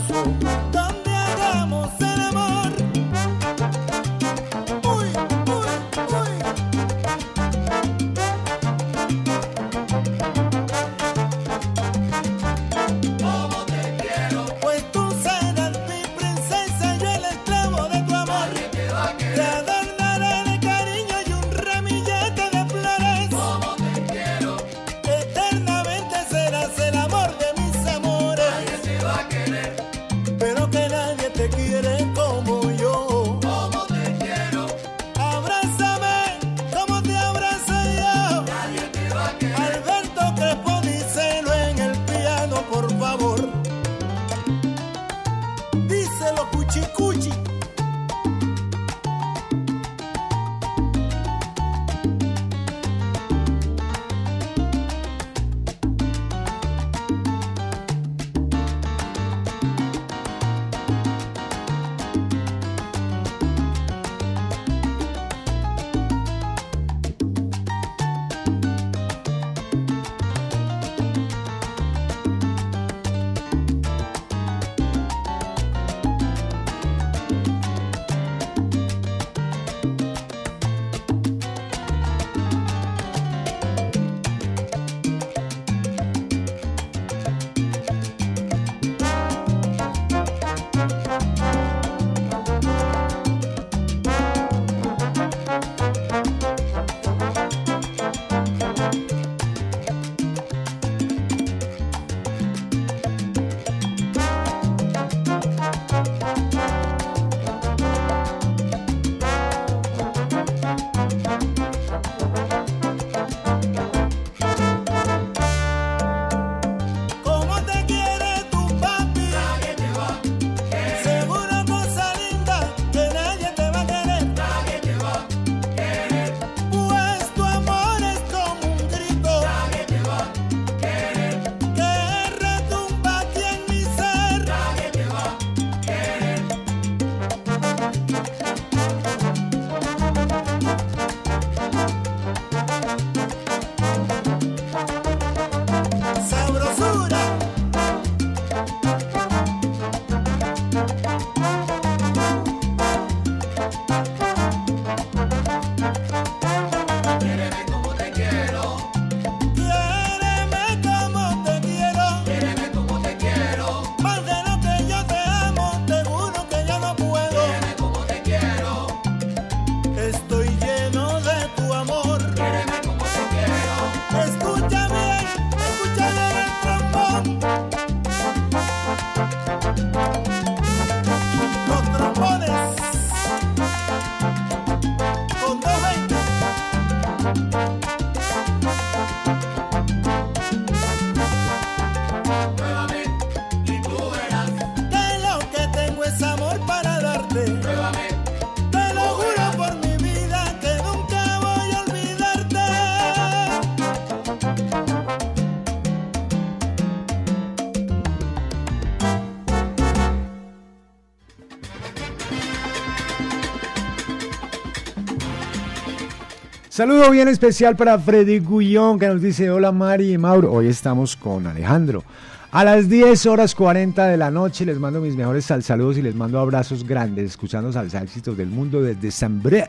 Saludo bien especial para Freddy Gullón que nos dice hola Mari y Mauro. Hoy estamos con Alejandro. A las 10 horas 40 de la noche les mando mis mejores sal- saludos y les mando abrazos grandes escuchando salsa éxitos del mundo desde Saint-Bréf,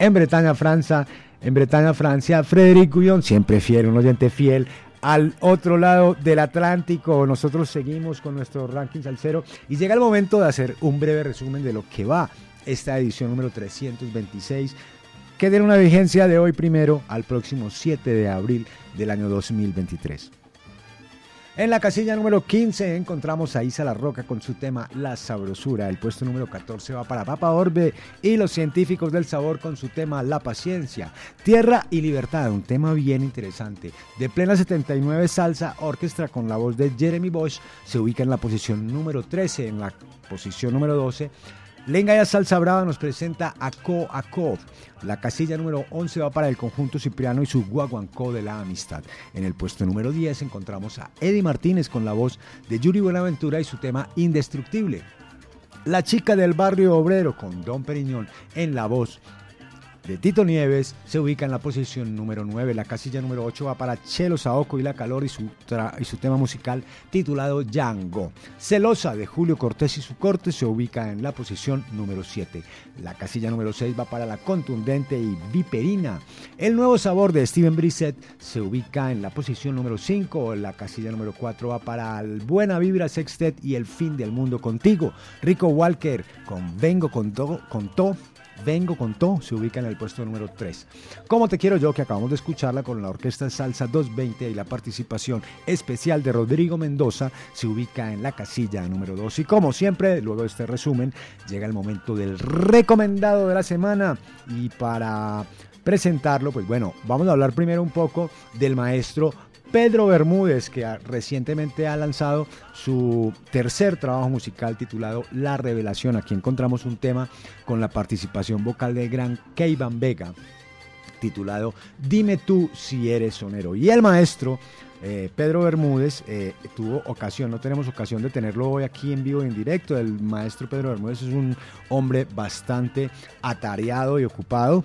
en Bretaña, Francia. En Bretaña, Francia, Frederic Gullón, siempre fiel, un oyente fiel. Al otro lado del Atlántico, nosotros seguimos con nuestro ranking salsero y llega el momento de hacer un breve resumen de lo que va esta edición número 326 que tiene una vigencia de hoy primero al próximo 7 de abril del año 2023. En la casilla número 15 encontramos a Isa La Roca con su tema La Sabrosura. El puesto número 14 va para Papa Orbe y los científicos del sabor con su tema La Paciencia. Tierra y Libertad, un tema bien interesante. De plena 79 salsa, orquestra con la voz de Jeremy Bosch, se ubica en la posición número 13. En la posición número 12 Lengaya Salsa Brava nos presenta a Co a Co. La casilla número 11 va para el conjunto Cipriano y su Guaguancó de la Amistad. En el puesto número 10 encontramos a Eddie Martínez con la voz de Yuri Buenaventura y su tema Indestructible. La chica del barrio obrero con Don Periñón en la voz de Tito Nieves se ubica en la posición número 9. La casilla número 8 va para Chelo Saoco y La Calor y su, y su tema musical titulado Django. Celosa de Julio Cortés y su corte se ubica en la posición número 7. La casilla número 6 va para La Contundente y Viperina. El nuevo sabor de Steven Brissett se ubica en la posición número 5. La casilla número 4 va para el Buena Vibra Sextet y El Fin del Mundo Contigo. Rico Walker con Vengo con Vengo con To se ubica en el puesto número 3. Como te quiero yo, que acabamos de escucharla con la Orquesta Salsa 220 y la participación especial de Rodrigo Mendoza, se ubica en la casilla número 2. Y como siempre, luego de este resumen, llega el momento del recomendado de la semana. Y para presentarlo, pues bueno, vamos a hablar primero un poco del maestro Pedro Bermúdez, que recientemente ha lanzado su tercer trabajo musical titulado La Revelación. Aquí encontramos un tema con la participación vocal del gran Keivan Vega, titulado Dime tú si eres sonero. Y el maestro eh, Pedro Bermúdez eh, tuvo ocasión, no tenemos ocasión de tenerlo hoy aquí en vivo y en directo. El maestro Pedro Bermúdez es un hombre bastante atareado y ocupado.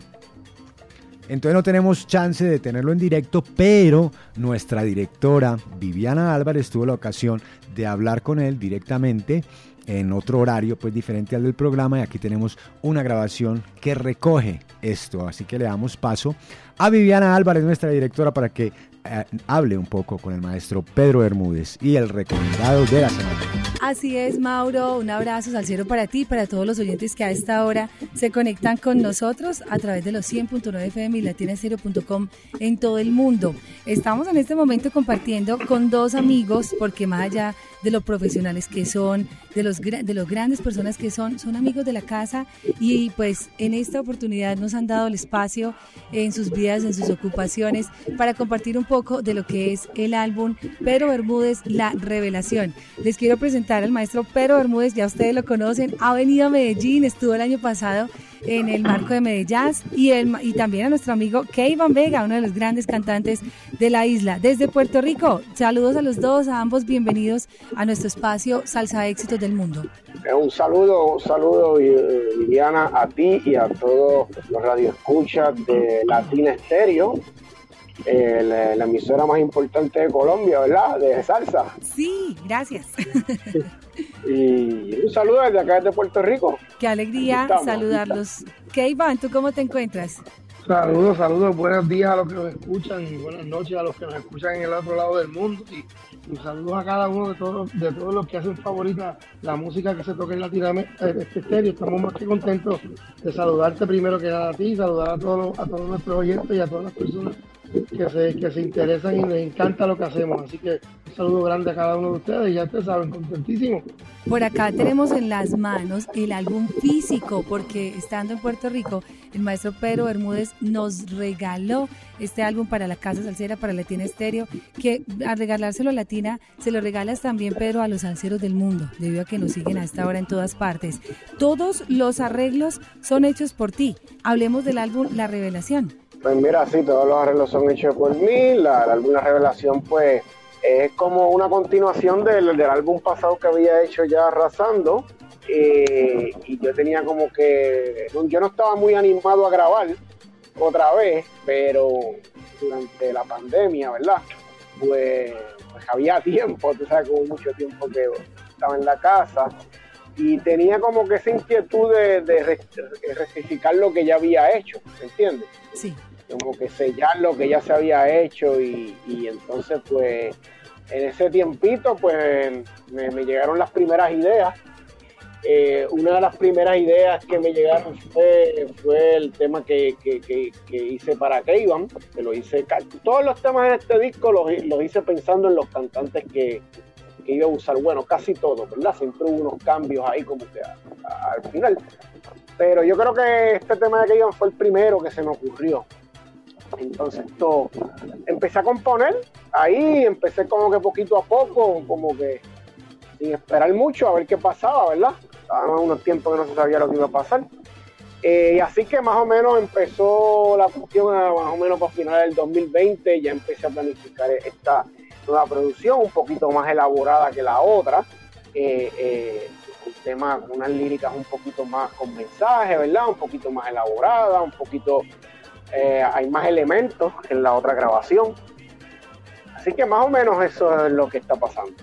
Entonces no tenemos chance de tenerlo en directo, pero nuestra directora Viviana Álvarez tuvo la ocasión de hablar con él directamente en otro horario pues diferente al del programa y aquí tenemos una grabación que recoge esto, así que le damos paso a Viviana Álvarez, nuestra directora, para que hable un poco con el maestro Pedro Bermúdez y el recomendado de la semana. Así es, Mauro. Un abrazo salsero para ti y para todos los oyentes que a esta hora se conectan con nosotros a través de los 100.9 FM y en todo el mundo. Estamos en este momento compartiendo con dos amigos, porque más allá de lo profesionales que son, de los, de los grandes personas que son, son amigos de la casa y pues en esta oportunidad nos han dado el espacio en sus vidas, en sus ocupaciones, para compartir un poco de lo que es el álbum Pedro Bermúdez, La Revelación. Les quiero presentar al maestro Pedro Bermúdez, ya ustedes lo conocen, ha venido a Medellín, estuvo el año pasado en el marco de Medellín y, el, y también a nuestro amigo Keivan Vega, uno de los grandes cantantes de la isla. Desde Puerto Rico, saludos a los dos, a ambos bienvenidos a nuestro espacio Salsa Éxitos del Mundo. Eh, Un saludo, un saludo eh, Viviana a ti y a todos los radioescuchas de Latina Estéreo, eh, la, la emisora más importante de Colombia, ¿verdad? De salsa. Sí, gracias. Y un saludo desde acá desde Puerto Rico. Qué alegría saludarlos. Keivan, ¿tú cómo te encuentras? Saludos, saludos, buenos días a los que nos escuchan y buenas noches a los que nos escuchan en el otro lado del mundo y, y saludos a cada uno de todos, de todos los que hacen favorita la música que se toca en Latinoamérica, este estéreo. Estamos más que contentos de saludarte primero que nada a ti, saludar a todos, a todos nuestros oyentes y a todas las personas que se, interesan y les encanta lo que hacemos. Así que un saludo grande a cada uno de ustedes ya ustedes saben, contentísimo. Por acá tenemos en las manos el álbum físico, porque estando en Puerto Rico, el maestro Pedro Bermúdez nos regaló este álbum para la Casa Salsera, para Latina Estéreo, que al regalárselo a Latina, se lo regalas también, Pedro, a los salseros del mundo, debido a que nos siguen a esta hora en todas partes. Todos los arreglos son hechos por ti. Hablemos del álbum La Revelación. Pues mira, sí, todos los arreglos son hechos por mí. La, La Revelación, pues, es como una continuación del, del álbum pasado que había hecho ya Arrasando. Eh, y yo tenía como que. Yo no estaba muy animado a grabar, otra vez, pero durante la pandemia, ¿verdad? Pues, pues había tiempo, tú sabes, como mucho tiempo que estaba en la casa y tenía como que esa inquietud de, de re- de rectificar lo que ya había hecho, ¿me entiendes? Sí. Como que sellar lo que ya se había hecho y, y entonces pues en ese tiempito pues me, me llegaron las primeras ideas. Eh, una de las primeras ideas que me llegaron fue, fue el tema que, que- que- que hice para Keivan, que lo hice, todos los temas en este disco los, los hice pensando en los cantantes que, iba a usar, bueno, casi todos, ¿verdad? Siempre hubo unos cambios ahí como que al final. Pero yo creo que este tema de Keivan fue el primero que se me ocurrió. Entonces esto, empecé a componer, ahí empecé como que poquito a poco, como que sin esperar mucho a ver qué pasaba, ¿verdad? Estábamos unos tiempos que no se sabía lo que iba a pasar. Eh, y así que más o menos empezó la cuestión más o menos para finales del 2020, ya empecé a planificar esta nueva producción, un poquito más elaborada que la otra, eh, eh, un tema unas líricas un poquito más con mensaje, ¿verdad? Un poquito más elaborada, un poquito, eh, hay más elementos en la otra grabación. Así que más o menos eso es lo que está pasando.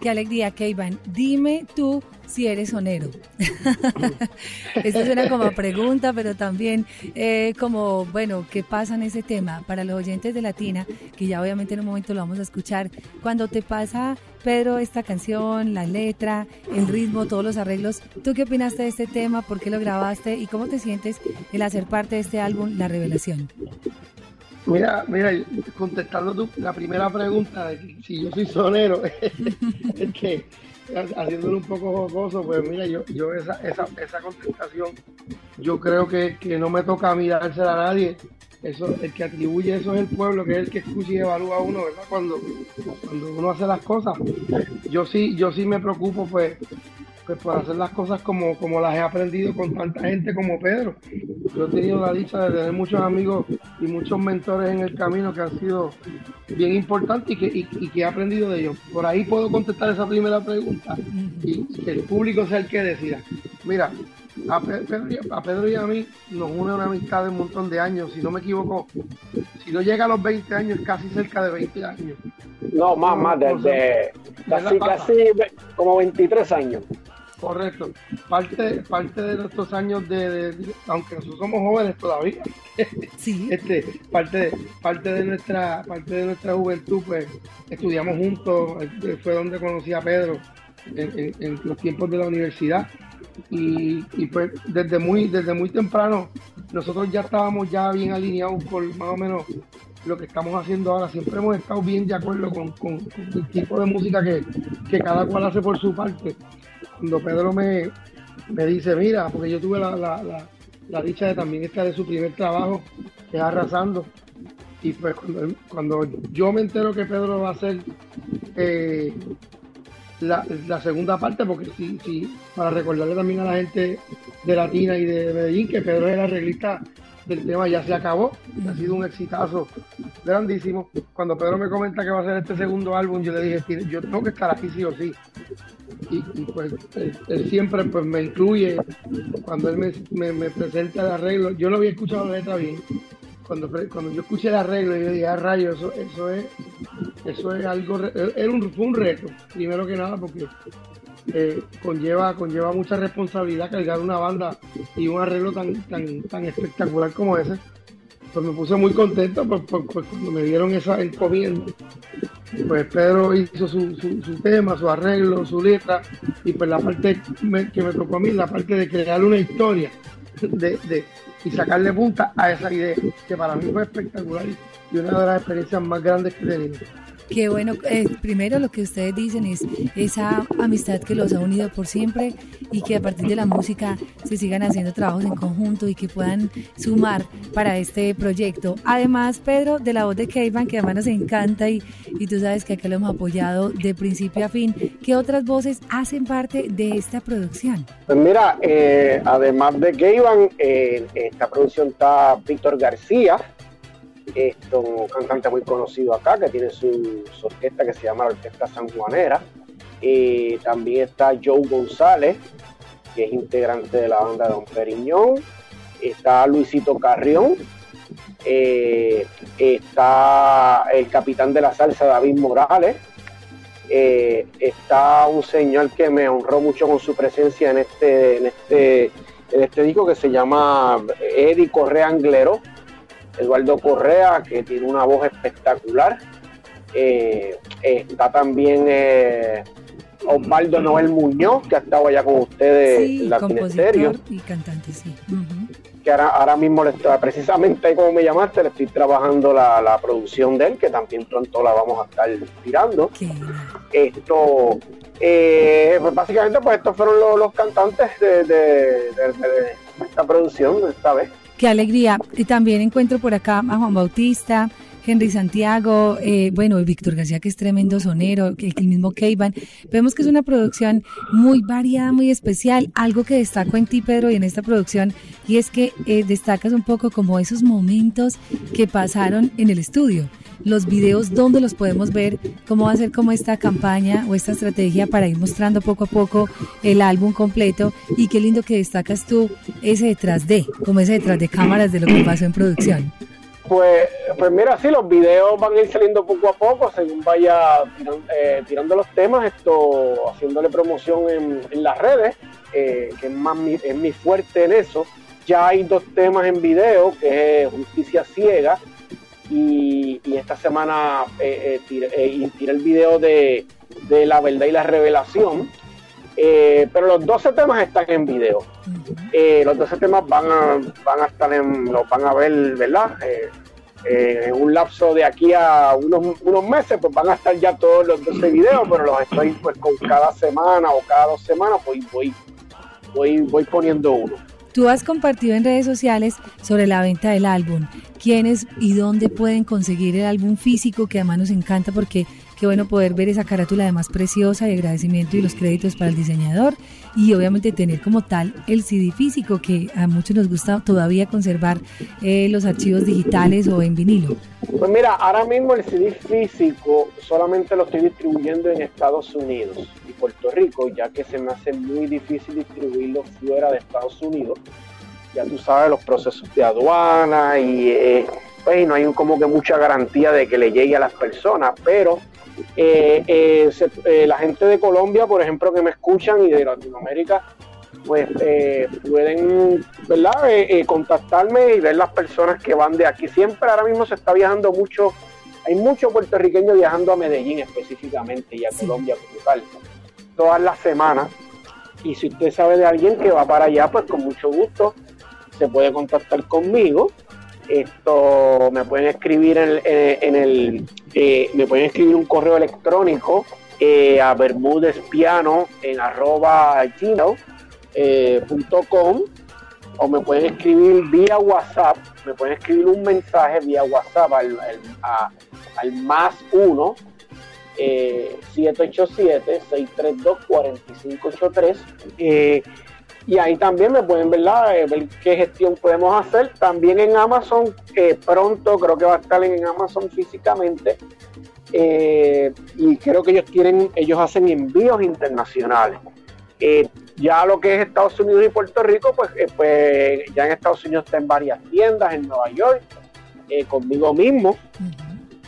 Qué alegría, Keivan. Dime tú si eres sonero. Esto suena como pregunta, pero también eh, como, bueno, ¿qué pasa en ese tema? Para los oyentes de Latina, que ya obviamente en un momento lo vamos a escuchar, cuando te pasa, Pedro, esta canción, la letra, el ritmo, todos los arreglos, ¿tú qué opinaste de este tema? ¿Por qué lo grabaste? ¿Y cómo te sientes el hacer parte de este álbum, La Revelación? Mira, mira, contestando tu, la primera pregunta de si yo soy sonero, es que haciéndolo un poco jocoso, pues mira, yo, yo esa, esa, esa contestación, yo creo que, que no me toca a mí dársela a nadie. Eso, el que atribuye eso es el pueblo, que es el que escucha y evalúa a uno, ¿verdad? Cuando, cuando uno hace las cosas. Yo sí, yo sí me preocupo, pues, pues por hacer las cosas como, como las he aprendido con tanta gente como Pedro. Yo he tenido la dicha de tener muchos amigos y muchos mentores en el camino que han sido bien importantes y que, y, y que he aprendido de ellos. Por ahí puedo contestar esa primera pregunta y, que el público sea el que decida. Mira, a Pe- Pedro, y- a Pedro y a mí nos une una amistad de un montón de años, si no me equivoco, si no llega a los 20 años, casi cerca de 20 años. No, más, más, desde casi, casi ve- como 23 años. Correcto. Parte, parte de nuestros años de, de- de- aunque nosotros somos jóvenes todavía, este, parte, de- parte de nuestra, parte de nuestra juventud, pues, estudiamos juntos, eh, fue donde conocí a Pedro en, en- en los tiempos de la universidad. Y, y pues desde muy, desde muy temprano, nosotros ya estábamos ya bien alineados por más o menos lo que estamos haciendo ahora. Siempre hemos estado bien de acuerdo con, con- con el tipo de música que, que cada cual hace por su parte cuando Pedro me, me dice, mira, porque yo tuve la, la- la- dicha de también estar en su primer trabajo, es Arrasando, y pues cuando, cuando yo me entero que Pedro va a hacer eh, la, la segunda parte, porque sí, sí, para recordarle también a la gente de Latina y de Medellín que Pedro es el arreglista del tema Ya se acabó, ha sido un exitazo grandísimo. Cuando Pedro me comenta que va a hacer este segundo álbum, yo le dije, "Tiene- yo tengo que estar aquí sí o sí y, pues él, él siempre pues me incluye cuando él me, me- presenta el arreglo. Yo no había escuchado la letra bien. Cuando, cuando yo escuché el arreglo yo dije ah rayo eso, eso es eso es algo re- era un, fue un reto primero que nada porque eh, conlleva conlleva mucha responsabilidad cargar una banda y un arreglo tan tan tan espectacular como ese pues me puse muy contento por, por- por cuando me dieron esa encomienda pues Pedro hizo su, su, tema, su arreglo, su letra, y pues la parte que me tocó a mí, la parte de crear una historia de, de- y sacarle punta a esa idea, que para mí fue espectacular y una de las experiencias más grandes que he tenido. Qué bueno, eh, primero lo que ustedes dicen es esa amistad que los ha unido por siempre y que a partir de la música se sigan haciendo trabajos en conjunto y que puedan sumar para este proyecto. Además, Pedro, de la voz de Keivan, que además nos encanta y, y tú sabes que acá lo hemos apoyado de principio a fin, ¿qué otras voces hacen parte de esta producción? Pues mira, eh, además de Gayvan, eh, esta producción está Víctor García, esto, un cantante muy conocido acá, que tiene su, su orquesta que se llama la Orquesta Sanjuanera. Eh, también está Joe González, que es integrante de la banda Don Periñón. Está Luisito Carrión, eh, está el capitán de la salsa David Morales, eh, está un señor que me honró mucho con su presencia en este, en este, en este disco que se llama Eddie Correa Anglero, Eduardo Correa, que tiene una voz espectacular. Eh, está también eh, Osvaldo Noel Muñoz, que ha estado allá con ustedes Sí, en la compositor y cantante, sí. Que ahora, ahora mismo le estoy, precisamente como me llamaste, le estoy trabajando la, la producción de él, que también pronto la vamos a estar tirando. Esto, eh, pues básicamente, pues estos fueron los, los cantantes de, de- de- de esta producción de esta vez. Qué alegría. Y también encuentro por acá a Juan Bautista, Henry Santiago, eh, bueno, Víctor García, que es tremendo sonero, que el mismo Keivan. Vemos que es una producción muy variada, muy especial. Algo que destaco en ti, Pedro, y en esta producción, y es que eh, destacas un poco como esos momentos que pasaron en el estudio. Los videos, ¿dónde los podemos ver? ¿Cómo va a ser como esta campaña o esta estrategia para ir mostrando poco a poco el álbum completo? Y qué lindo que destacas tú ese detrás de, como ese detrás de cámaras de lo que pasó en producción. Pues, pues mira, sí, los videos van a ir saliendo poco a poco según vaya tiran- eh, tirando los temas, esto haciéndole promoción en, las redes, eh, que es más mi, es mi fuerte en eso. Ya hay dos temas en video, que es Justicia Ciega, y, esta semana eh, eh, tiré, el video de, de La Verdad y la Revelación. Eh, pero los 12 temas están en video. Eh, los 12 temas van a, van a estar en, los van a ver, ¿verdad? Eh, eh, en un lapso de aquí a unos, unos meses, pues van a estar ya todos los 12 videos, pero los estoy pues con cada semana o cada dos semanas, pues voy, voy, voy poniendo uno. Tú has compartido en redes sociales sobre la venta del álbum. ¿Quiénes y dónde pueden conseguir el álbum físico? Que además nos encanta porque qué bueno poder ver esa carátula además preciosa de agradecimiento y los créditos para el diseñador. Y obviamente tener como tal el CD físico que a muchos nos gusta todavía conservar eh, los archivos digitales o en vinilo. Pues mira, ahora mismo el CD físico solamente lo estoy distribuyendo en Estados Unidos y Puerto Rico, ya que se me hace muy difícil distribuirlo fuera de Estados Unidos. Ya tú sabes los procesos de aduana y eh, pues, y no hay como que mucha garantía de que le llegue a las personas, pero eh, eh, se- eh, la gente de Colombia, por ejemplo, que me escuchan y de Latinoamérica, pues pueden ¿verdad? Contactarme y ver las personas que van de aquí. Siempre ahora mismo se está viajando mucho, hay muchos puertorriqueños viajando a Medellín específicamente y a Colombia como tal, todas las semanas. Y si usted sabe de alguien que va para allá, pues con mucho gusto se puede contactar conmigo. Esto me pueden escribir en, el, eh, me pueden escribir un correo electrónico eh, a bermudespiano en arroba gmail, eh, o me pueden escribir vía WhatsApp, me pueden escribir un mensaje vía WhatsApp al, al- a- al más uno eh, 787-632-4583. Eh, y ahí también me pueden ¿verdad? Eh, ver qué gestión podemos hacer. También en Amazon, eh, pronto creo que va a estar en Amazon físicamente. Eh, y creo que ellos tienen, ellos hacen envíos internacionales. Eh, ya lo que es Estados Unidos y Puerto Rico, pues, eh, pues ya en Estados Unidos está en varias tiendas, en Nueva York, conmigo mismo.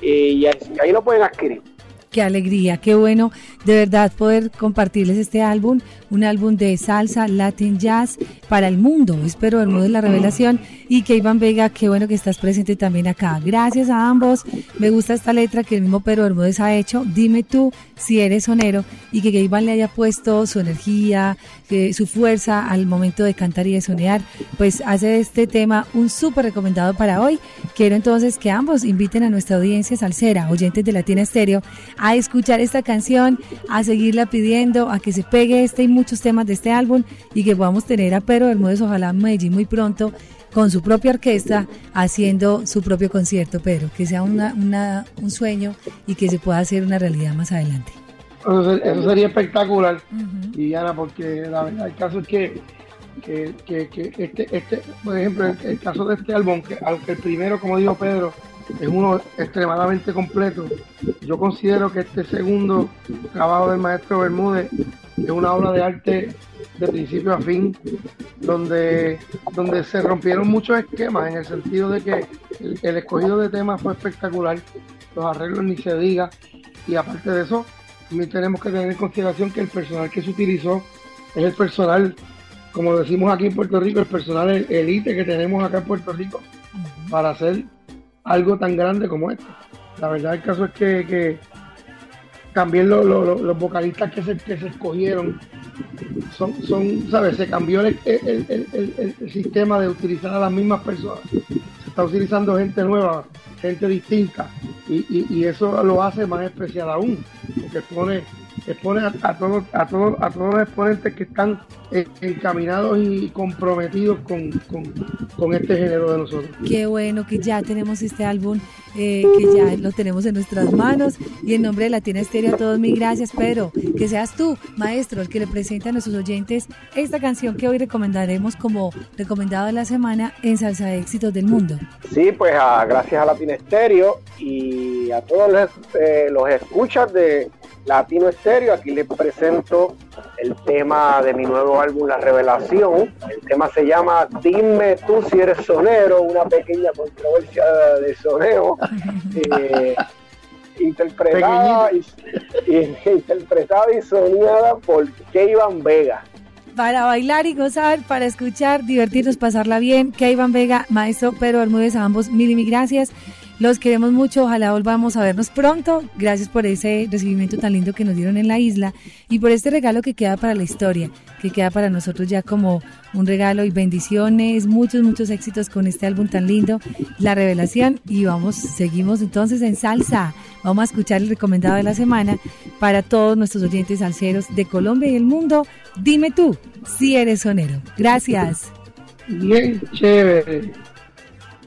Y ahí, ahí lo pueden adquirir. Qué alegría, qué bueno de verdad poder compartirles este álbum, un álbum de salsa, Latin Jazz para el mundo. Espero Bermúdez de la Revelación y que Iván Vega, qué bueno que estás presente también acá. Gracias a ambos. Me gusta esta letra que el mismo Pedro Bermúdez ha hecho. Dime tú si eres sonero y que Iván le haya puesto su energía, que su fuerza al momento de cantar y de sonear, pues hace este tema un súper recomendado para hoy. Quiero entonces que ambos inviten a nuestra audiencia salsera, oyentes de Latina Estéreo, a escuchar esta canción, a seguirla pidiendo, a que se pegue este y muchos temas de este álbum y que podamos tener a Pedro Bermúdez, ojalá en Medellín muy pronto, con su propia orquesta, haciendo su propio concierto, Pedro, que sea una, una- un sueño y que se pueda hacer una realidad más adelante. Eso, eso sería espectacular, Diana, porque la verdad, el caso es que, que, que- que este, este, por ejemplo, el, el caso de este álbum, que aunque el primero, como dijo Pedro, es uno extremadamente completo, yo considero que este segundo trabajo del maestro Bermúdez es una obra de arte de principio a fin, donde, donde se rompieron muchos esquemas en el sentido de que el, el escogido de temas fue espectacular, los arreglos ni se diga, y aparte de eso, también tenemos que tener en consideración que el personal que se utilizó es el personal, como decimos aquí en Puerto Rico, el personal el- elite que tenemos acá en Puerto Rico para hacer algo tan grande como esto. La verdad el caso es que, que también lo- lo- lo- los vocalistas que se, que se escogieron son, son, ¿sabes? Se cambió el- el- el- el sistema de utilizar a las mismas personas. Se está utilizando gente nueva, gente distinta, y, y- y eso lo hace más especial aún, porque pone, expone a, a todos, a, todos, a todos los exponentes que están eh, encaminados y comprometidos con, con- con este género de nosotros. Qué bueno que ya tenemos este álbum, eh, que ya lo tenemos en nuestras manos. Y en nombre de Latina Estéreo, a todos mil gracias, Pedro. Que seas tú, maestro, el que le presenta a nuestros oyentes esta canción que hoy recomendaremos como recomendado de la semana en Salsa de Éxitos del Mundo. Sí, pues a- gracias a Latino Estéreo y a todos los, eh, los escuchas de Latino Estéreo, aquí les presento el tema de mi nuevo álbum La Revelación. El tema se llama Dime tú si eres sonero, una pequeña controversia de soneo. eh, interpretada y, y- interpretada y soñada por Keivan Vega. Para bailar y gozar, para escuchar, divertirnos, pasarla bien. Iván Vega, maestro Pedro Bermúdez, a ambos mil y mil gracias. Los queremos mucho, ojalá volvamos a vernos pronto. Gracias por ese recibimiento tan lindo que nos dieron en la isla y por este regalo que queda para la historia, que queda para nosotros ya como un regalo y bendiciones, muchos, muchos éxitos con este álbum tan lindo, La Revelación. Y vamos, seguimos entonces en salsa. Vamos a escuchar el recomendado de la semana para todos nuestros oyentes salseros de Colombia y el mundo. Dime tú si eres sonero. Gracias. Bien chévere.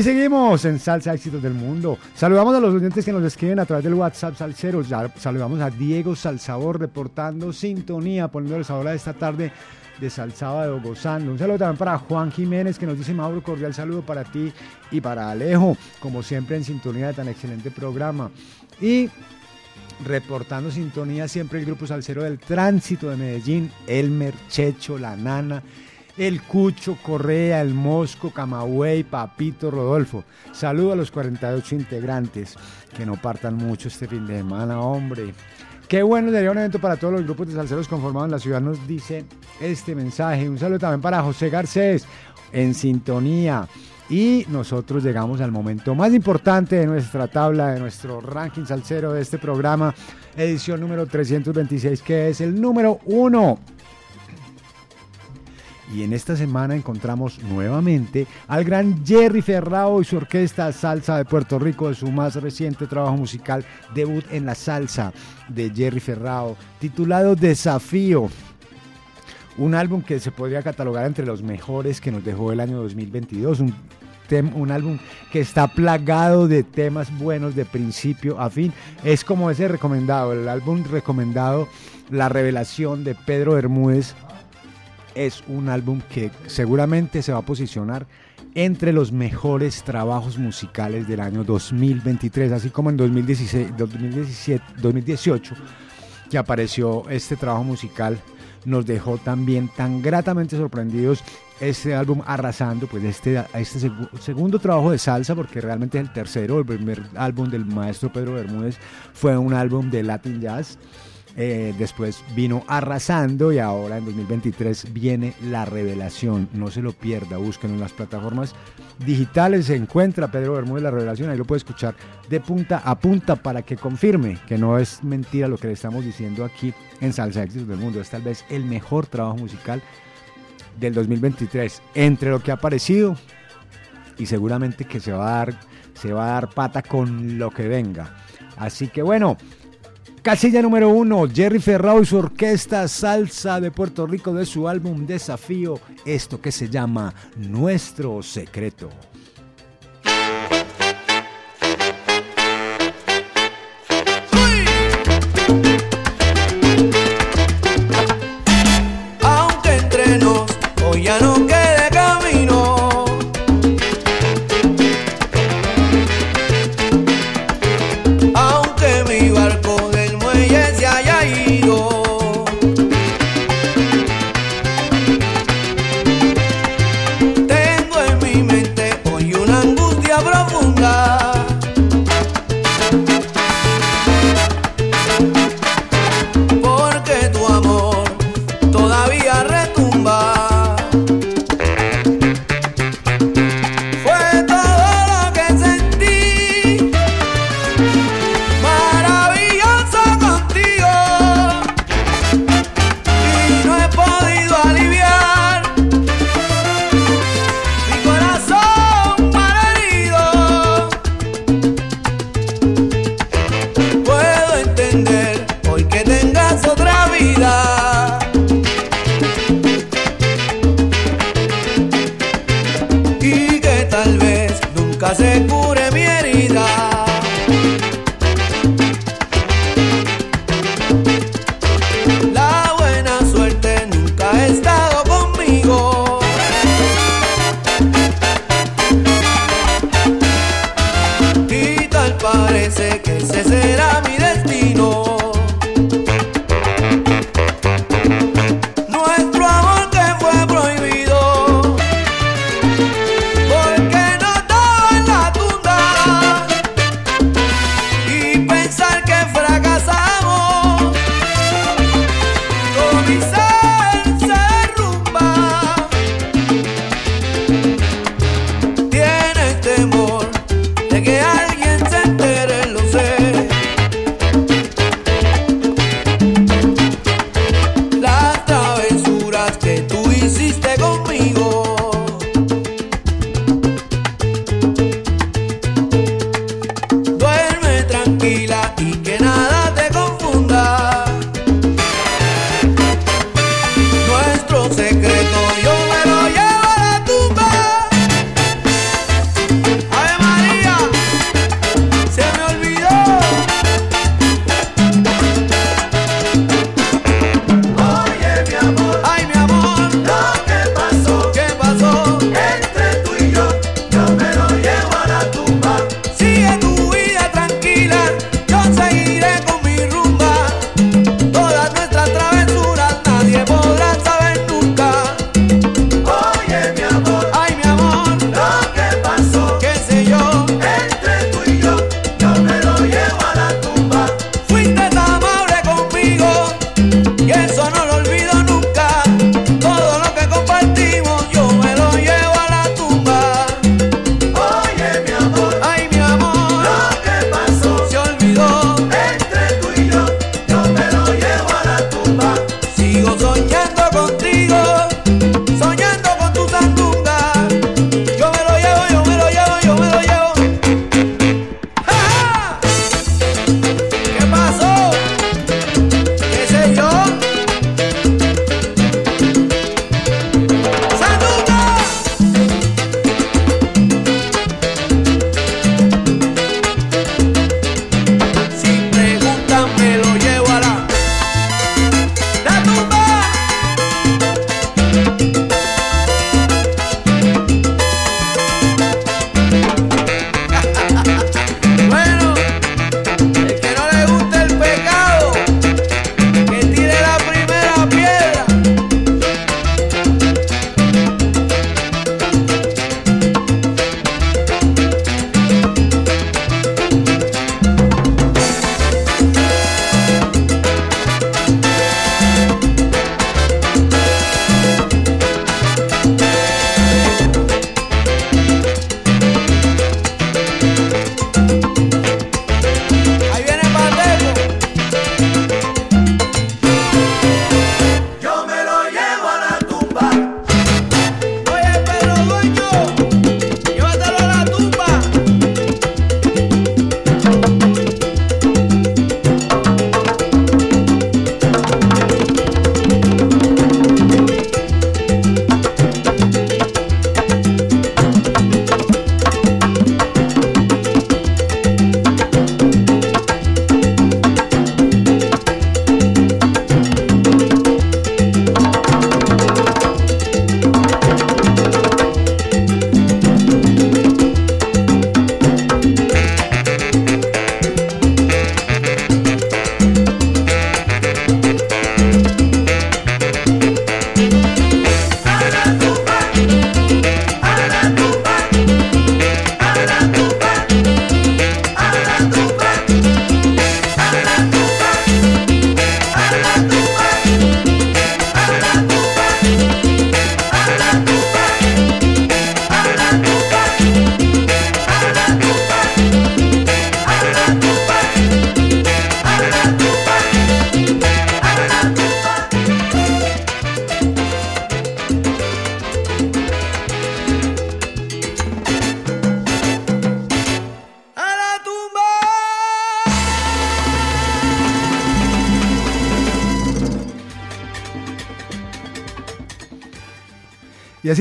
Y seguimos en Salsa Éxitos del Mundo. Saludamos a los oyentes que nos escriben a través del WhatsApp Salceros. Saludamos a Diego Salsabor reportando sintonía, poniendo el sabor a esta tarde de Salsábado gozando. Un saludo también para Juan Jiménez que nos dice Mauro, cordial saludo para ti y para Alejo, como siempre en sintonía de tan excelente programa. Y reportando sintonía siempre el grupo salsero del tránsito de Medellín, Elmer, Checho, La Nana, El Cucho, Correa, El Mosco, Camagüey, Papito, Rodolfo. Saludo a los 48 integrantes, que no partan mucho este fin de semana, hombre. Qué bueno sería un evento para todos los grupos de salseros conformados en la ciudad, nos dice este mensaje. Un saludo también para José Garcés, en sintonía. Y nosotros llegamos al momento más importante de nuestra tabla, de nuestro ranking salsero de este programa, edición número 326, que es el número uno. Y en esta semana encontramos nuevamente al gran Jerry Ferrao y su orquesta Salsa de Puerto Rico de su más reciente trabajo musical, debut en la salsa de Jerry Ferrao, titulado Desafío. Un álbum que se podría catalogar entre los mejores que nos dejó el año 2022. Un, un álbum que está plagado de temas buenos de principio a fin. Es como ese recomendado, el álbum recomendado, La Revelación de Pedro Bermúdez. Es un álbum que seguramente se va a posicionar entre los mejores trabajos musicales del año 2023, así como en 2016, 2017, 2018 que apareció este trabajo musical nos dejó también tan gratamente sorprendidos este álbum arrasando pues este, este segu- segundo trabajo de salsa porque realmente es el tercero el primer álbum del maestro Pedro Bermúdez fue un álbum de Latin Jazz Eh, después vino arrasando y ahora en 2023 viene la revelación. No se lo pierda búsquenlo en las plataformas digitales se encuentra Pedro Bermúdez la revelación ahí lo puede escuchar de punta a punta para que confirme que no es mentira lo que le estamos diciendo aquí en Salsa Éxitos del Mundo. Es tal vez el mejor trabajo musical del 2023 entre lo que ha aparecido y seguramente que se va a dar se va a dar pata con lo que venga. Así que bueno Casilla número uno, Jerry Ferrao y su orquesta salsa de Puerto Rico de su álbum Desafío, esto que se llama Nuestro Secreto.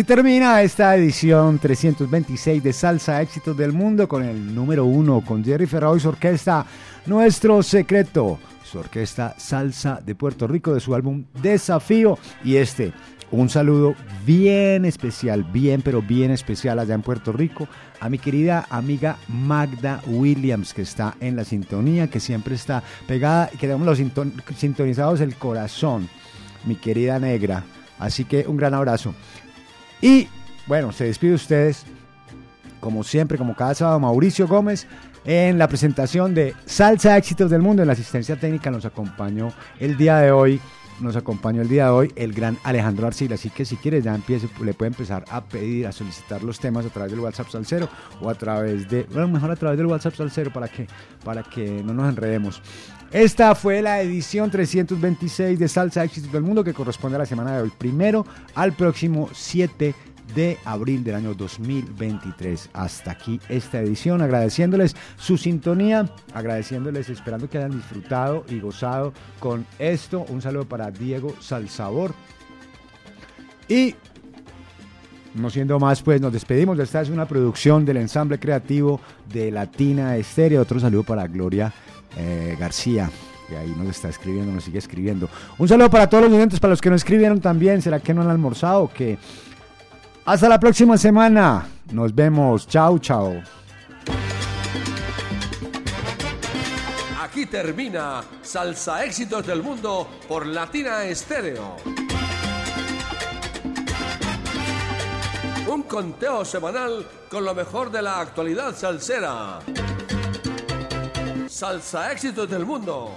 Termina esta edición 326 de Salsa Éxitos del Mundo con el número uno, con Jerry Ferrao y su orquesta Nuestro Secreto, su orquesta Salsa de Puerto Rico de su álbum Desafío. Y este, un saludo bien especial, bien pero bien especial allá en Puerto Rico a mi querida amiga Magda Williams que está en la sintonía, que siempre está pegada y que tenemos los sinton- sintonizados el corazón, mi querida negra. Así que un gran abrazo. Y bueno, se despide de ustedes, como siempre, como cada sábado, Mauricio Gómez. En la presentación de Salsa Éxitos del Mundo, en la asistencia técnica nos acompañó el día de hoy, nos acompañó el día de hoy el gran Alejandro Arcila. Así que si quieres ya empiece, le puede empezar a pedir, a solicitar los temas a través del WhatsApp Salcero o a través de, bueno, mejor a través del WhatsApp Salcero para que, para que no nos enredemos. Esta fue la edición 326 de Salsa Éxitos del Mundo que corresponde a la semana de hoy, primero al próximo 7 de abril del año 2023. Hasta aquí esta edición, agradeciéndoles su sintonía, agradeciéndoles, esperando que hayan disfrutado y gozado con esto. Un saludo para Diego Salsabor. Y no siendo más, pues nos despedimos. Esta es una producción del ensamble creativo de Latina Estéreo. Otro saludo para Gloria eh, García, que ahí nos está escribiendo, nos sigue escribiendo. Un saludo para todos los oyentes, para los que no escribieron también. ¿Será que no han almorzado? o qué? Hasta la próxima semana. Nos vemos. Chao, chao. Aquí termina Salsa Éxitos del Mundo por Latina Estéreo. Un conteo semanal con lo mejor de la actualidad salsera. Salsa Éxitos del Mundo.